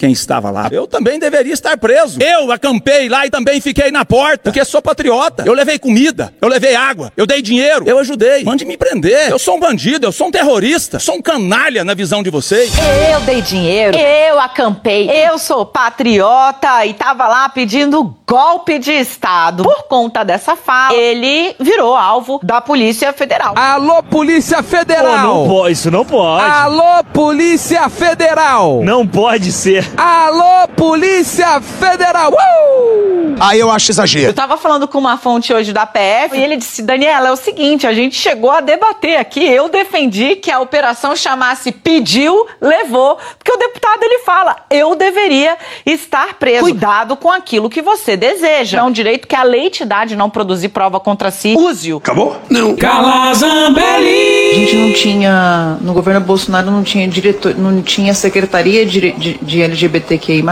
Speaker 68: quem estava lá. Eu também deveria estar preso. Eu acampei lá e também fiquei na porta, porque sou patriota. Eu levei comida, eu levei água, eu dei dinheiro, eu ajudei. Mande me prender. Eu sou um bandido, eu sou um terrorista, sou um canalha na visão de vocês.
Speaker 29: Eu dei dinheiro, eu acampei, eu sou patriota e tava lá pedindo golpe de Estado. Por conta dessa fala, ele virou alvo da Polícia Federal.
Speaker 9: Alô, Polícia Federal!
Speaker 8: Pô, não pode, isso não pode.
Speaker 9: Alô, Polícia Federal!
Speaker 8: Não pode ser.
Speaker 9: Alô, Polícia Federal! Uh!
Speaker 29: Aí eu acho exagero. Eu tava falando com uma fonte hoje da PF e ele disse: Daniela, é o seguinte, a gente chegou a debater aqui. Eu defendi que a operação chamasse pediu, levou, porque o deputado ele fala: eu deveria estar preso. Cuidado com aquilo que você deseja. É um direito que a lei te dá de não produzir prova contra si. Use-o.
Speaker 66: Acabou? Não.
Speaker 1: Cala Zambelli!
Speaker 69: A gente não tinha, no governo Bolsonaro não tinha diretor, não tinha secretaria de, de, de LGBTQI+,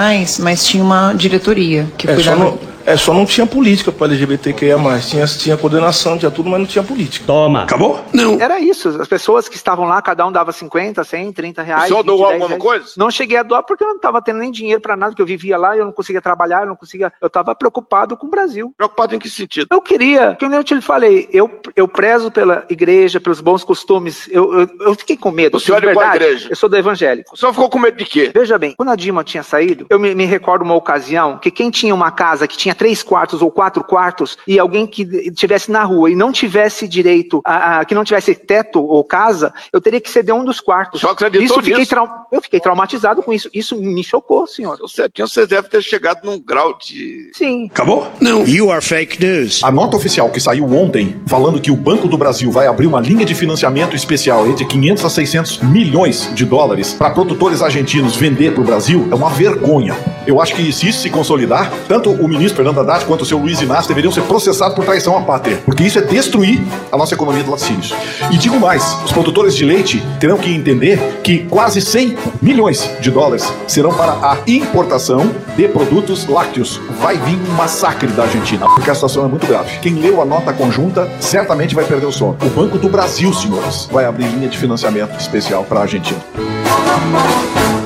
Speaker 69: mas tinha uma diretoria que
Speaker 15: É, só
Speaker 69: cuidava...
Speaker 15: é, só não tinha política para LGBTQIA+. Tinha, tinha coordenação, tinha tudo, mas não tinha política.
Speaker 8: Toma.
Speaker 15: Acabou?
Speaker 8: Não. Era isso. As pessoas que estavam lá, cada um dava 50, 100, 30 reais.
Speaker 15: O senhor
Speaker 8: 20,
Speaker 15: doou
Speaker 8: 10
Speaker 15: alguma
Speaker 8: reais.
Speaker 15: coisa?
Speaker 8: Não cheguei a doar porque eu não estava tendo nem dinheiro para nada, que eu vivia lá, eu não conseguia trabalhar, eu não conseguia. Eu estava preocupado com o Brasil.
Speaker 15: Preocupado em que sentido?
Speaker 8: Eu queria, que nem eu te falei, eu, eu prezo pela igreja, pelos bons costumes. Eu, eu, eu fiquei com medo.
Speaker 15: O senhor é qual
Speaker 8: verdade.
Speaker 15: igreja?
Speaker 8: Eu sou do evangélico.
Speaker 15: O senhor ficou com medo de quê?
Speaker 8: Veja bem, quando a Dilma tinha saído, eu me, me recordo uma ocasião que quem tinha uma casa que tinha três quartos ou quatro quartos e alguém que estivesse na rua e não tivesse direito, a, a- que não tivesse teto ou casa, eu teria que ceder um dos quartos.
Speaker 15: Só acreditou
Speaker 8: isso eu fiquei
Speaker 15: nisso?
Speaker 8: trau- Eu fiquei traumatizado com isso. Isso me chocou, senhor.
Speaker 15: Certinho, você deve ter chegado num grau de.
Speaker 8: Sim.
Speaker 15: Acabou? Não.
Speaker 67: You are fake news. A nota oficial que saiu ontem, falando que o Banco do Brasil vai abrir uma linha de financiamento especial de 500 a 600 milhões de dólares para produtores argentinos vender para o Brasil, é uma vergonha. Eu acho que se isso se consolidar, tanto o ministro Fernando Haddad quanto o seu Luiz Inácio deveriam ser processados por traição à pátria, porque isso é destruir a nossa economia de laticínios. E digo mais, os produtores de leite terão que entender que quase 100 milhões de dólares serão para a importação de produtos lácteos. Vai vir um massacre da Argentina, porque a situação é muito grave. Quem leu a nota conjunta certamente vai perder o sono. O Banco do Brasil, senhores, vai abrir linha de financiamento especial para a Argentina.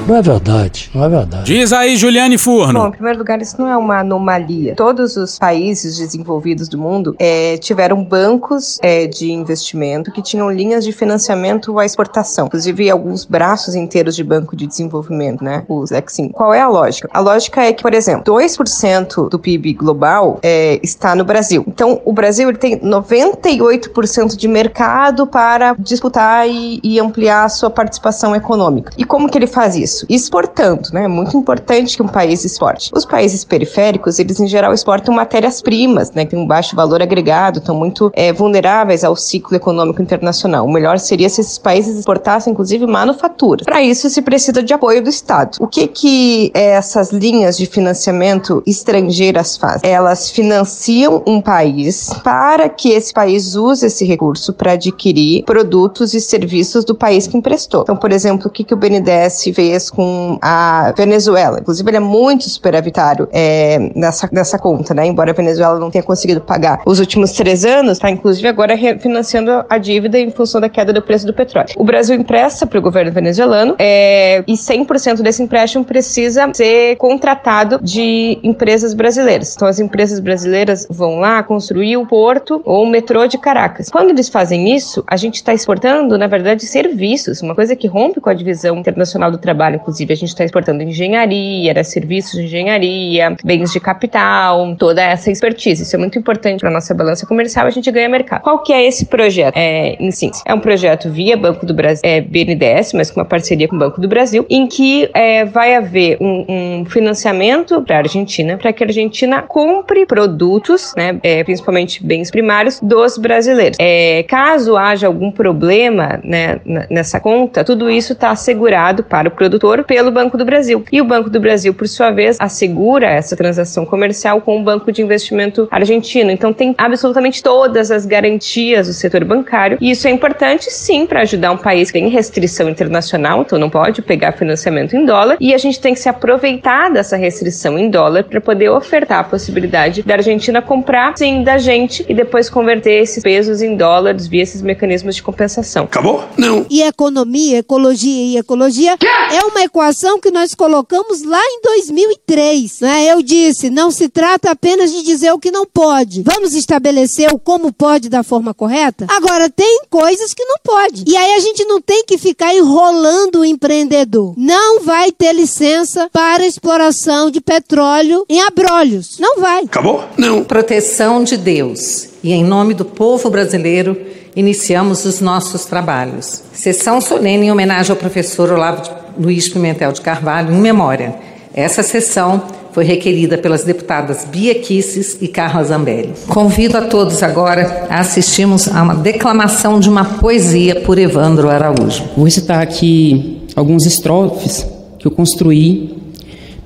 Speaker 70: Não é verdade, não é verdade.
Speaker 1: Diz aí, Juliane
Speaker 71: Bom,
Speaker 1: Furno.
Speaker 71: em primeiro lugar, isso não é uma anomalia. Todos os países desenvolvidos do mundo eh, tiveram bancos eh, de investimento que tinham linhas de financiamento à exportação. Inclusive, alguns braços inteiros de banco de desenvolvimento, né? Os Exim. Qual é a lógica? A lógica é que, por exemplo, 2% do PIB global eh, está no Brasil. Então, o Brasil ele tem 98% de mercado para disputar e, e ampliar a sua participação econômica. E como que ele faz isso? Exportando, né? É muito importante que um país exporte. Os países periféricos, eles em geral exportam matérias-primas, né? Que tem um baixo valor agregado, estão muito eh, vulneráveis ao ciclo econômico internacional. O melhor seria se esses países exportassem, inclusive, manufaturas. Para isso, se precisa de apoio do Estado. O que que eh, essas linhas de financiamento estrangeiras fazem? Elas financiam um país para que esse país use esse recurso para adquirir produtos e serviços do país que emprestou. Então, por exemplo, o que, que o BNDES fez com a Venezuela? Inclusive, ele é muito superavitário é, nessa, nessa conta, né? Embora a Venezuela não tenha conseguido pagar os últimos três anos, está inclusive agora refinanciando a dívida em função da queda do preço do petróleo. O Brasil empresta para o governo venezuelano é, e 100% desse empréstimo precisa ser contratado de empresas brasileiras. Então, as empresas brasileiras vão lá construir o porto ou o metrô de Caracas. Quando eles fazem isso, a gente está exportando, na verdade, serviços, uma coisa que rompe com a divisão internacional do trabalho. Inclusive, a gente está exportando engenharia, né, serviços de engenharia, bens de capital, toda essa expertise. Isso é muito importante para nossa balança comercial. A gente ganha mercado. Qual que é esse projeto? É, em é um projeto via Banco do Brasil, é, BNDES, mas com uma parceria com o Banco do Brasil, em que é, vai haver um, um financiamento para a Argentina, para que a Argentina compre produtos, né, é, principalmente bens primários, dos brasileiros. É, caso haja algum problema né, nessa conta, tudo isso está assegurado para o produtor pelo Banco do Brasil. E o Banco do Brasil, por sua vez, assegura essa transação comercial com o Banco de Investimento argentino. Então tem absolutamente todas as garantias do setor bancário. E isso é importante, sim, para ajudar um país que tem restrição internacional, então não pode pegar financiamento em dólar. E a gente tem que se aproveitar dessa restrição em dólar para poder ofertar a possibilidade da Argentina comprar, sim, da gente e depois converter esses pesos em dólares via esses mecanismos de compensação.
Speaker 15: Acabou? Não.
Speaker 61: E economia, ecologia e ecologia é uma equação que nós colocamos lá em 2003. Né? Eu disse, não se trata apenas de dizer o que não pode. Vamos estabelecer o como pode da forma correta? Agora, tem coisas que não pode. E aí a gente não tem que ficar enrolando o empreendedor. Não vai ter licença para exploração de petróleo em abrolhos. Não vai.
Speaker 15: Acabou? Não.
Speaker 45: Proteção de Deus. E em nome do povo brasileiro, iniciamos os nossos trabalhos. Sessão solene em homenagem ao professor Olavo de- Luiz Pimentel de Carvalho, em memória. Essa sessão foi requerida pelas deputadas Bia Kisses e Carla Zambelli. Convido a todos agora a assistirmos a uma declamação de uma poesia por Evandro Araújo.
Speaker 33: Vou recitar aqui alguns estrofes que eu construí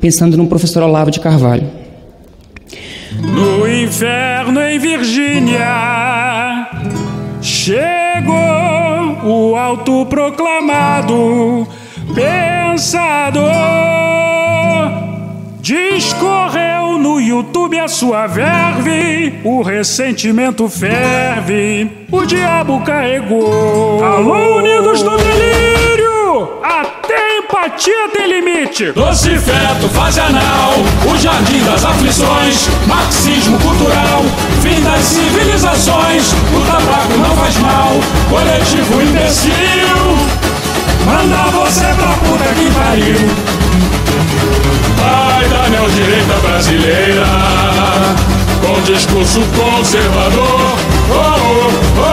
Speaker 33: pensando no professor Olavo de Carvalho.
Speaker 72: No inferno em Virgínia chegou o autoproclamado pensador. Discorreu no YouTube a sua verve, o ressentimento ferve, o diabo carregou. Alô, unidos do delírio! Até empatia tem limite.
Speaker 10: Doce feto, fase anal, o jardim das aflições, marxismo cultural, fim das civilizações, o tabaco não faz mal, coletivo imbecil, manda você pra puta que pariu. Vai da neodireita brasileira, com discurso conservador, oh, oh,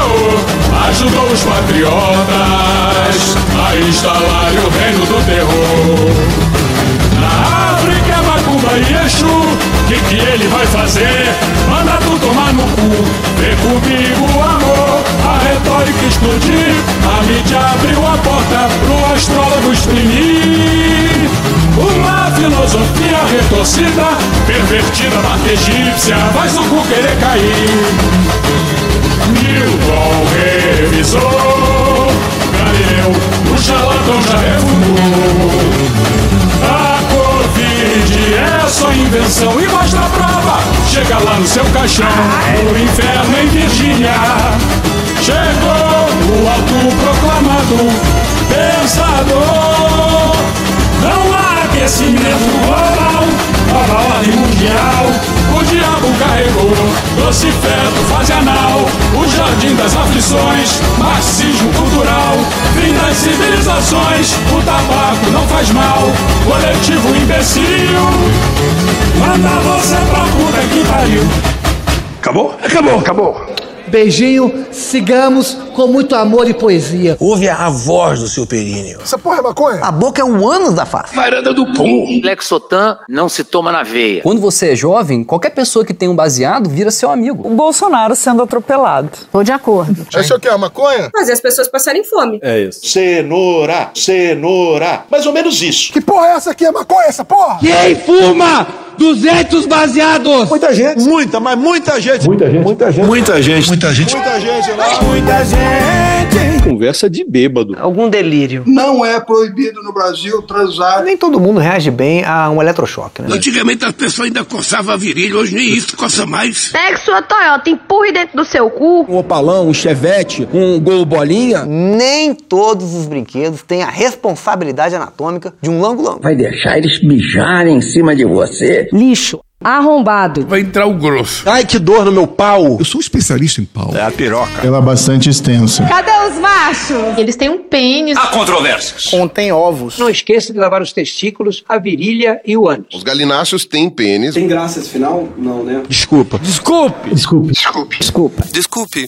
Speaker 10: oh, ajudou os patriotas a instalar o reino do terror. Na é Macumba e Exu, que que ele vai fazer? Manda tu tomar no cu, vem comigo amor, a retórica explodir, a mídia abriu a porta pro astrólogo exprimir. Uma filosofia retorcida, pervertida, mata egípcia, faz o cu querer cair. Newton revisou, Galileu, o charlatão já refutou. É só invenção e mostra a prova. Chega lá no seu caixão, no inferno em Virgínia. Chegou o autoproclamado pensador. Não há aquecimento global, nova ordem mundial. O diabo carregou, doce feto, fase anal. O jardim das aflições, marxismo cultural. Fim das civilizações, o tabaco não faz mal. Coletivo imbecil, manda você pra puta que pariu.
Speaker 46: Acabou? Acabou, acabou.
Speaker 53: Beijinho, sigamos com muito amor e poesia.
Speaker 26: Ouve a voz do seu períneo.
Speaker 46: Essa porra é maconha?
Speaker 53: A boca é um ânus da face.
Speaker 46: Varanda do pum.
Speaker 73: Lexotan não se toma na veia.
Speaker 74: Quando você é jovem, qualquer pessoa que tem um baseado vira seu amigo.
Speaker 75: O Bolsonaro sendo atropelado.
Speaker 76: Tô de acordo.
Speaker 46: Isso aqui é maconha?
Speaker 45: Fazer as pessoas passarem fome.
Speaker 46: É isso.
Speaker 36: Cenoura, cenoura. Mais ou menos isso.
Speaker 46: Que porra é essa aqui? É maconha essa porra?
Speaker 50: Quem fuma 200 baseados?
Speaker 46: Muita gente. Muita, mas muita gente.
Speaker 36: Muita gente.
Speaker 46: Muita gente.
Speaker 36: Muita gente.
Speaker 46: Muita gente. Muita gente.
Speaker 45: Muita gente.
Speaker 77: Conversa de bêbado.
Speaker 75: Algum delírio.
Speaker 46: Não é proibido no Brasil transar.
Speaker 53: Nem todo mundo reage bem a um eletrochoque, né?
Speaker 46: Antigamente as pessoas ainda coçavam a virilha, hoje nem isso coça mais.
Speaker 45: Pegue sua Toyota, empurre dentro do seu cu.
Speaker 50: Um opalão, um chevette, um gol bolinha.
Speaker 53: Nem todos os brinquedos têm a responsabilidade anatômica de um lango-lango.
Speaker 26: Vai deixar eles mijarem em cima de você?
Speaker 76: Lixo. Arrombado.
Speaker 46: Vai entrar o grosso.
Speaker 50: Ai, que dor no meu pau.
Speaker 46: Eu sou um especialista em pau.
Speaker 36: É a piroca.
Speaker 46: Ela é bastante extensa.
Speaker 45: Cadê os machos? Eles têm um pênis.
Speaker 67: Há controvérsias.
Speaker 53: Contém ovos.
Speaker 45: Não esqueça de lavar os testículos, a virilha e o ânus.
Speaker 67: Os galináceos têm pênis.
Speaker 26: Tem graça esse final? Não, né?
Speaker 50: Desculpa.
Speaker 53: Desculpe.
Speaker 46: Desculpe.
Speaker 67: Desculpe.
Speaker 53: Desculpa.
Speaker 67: Desculpe.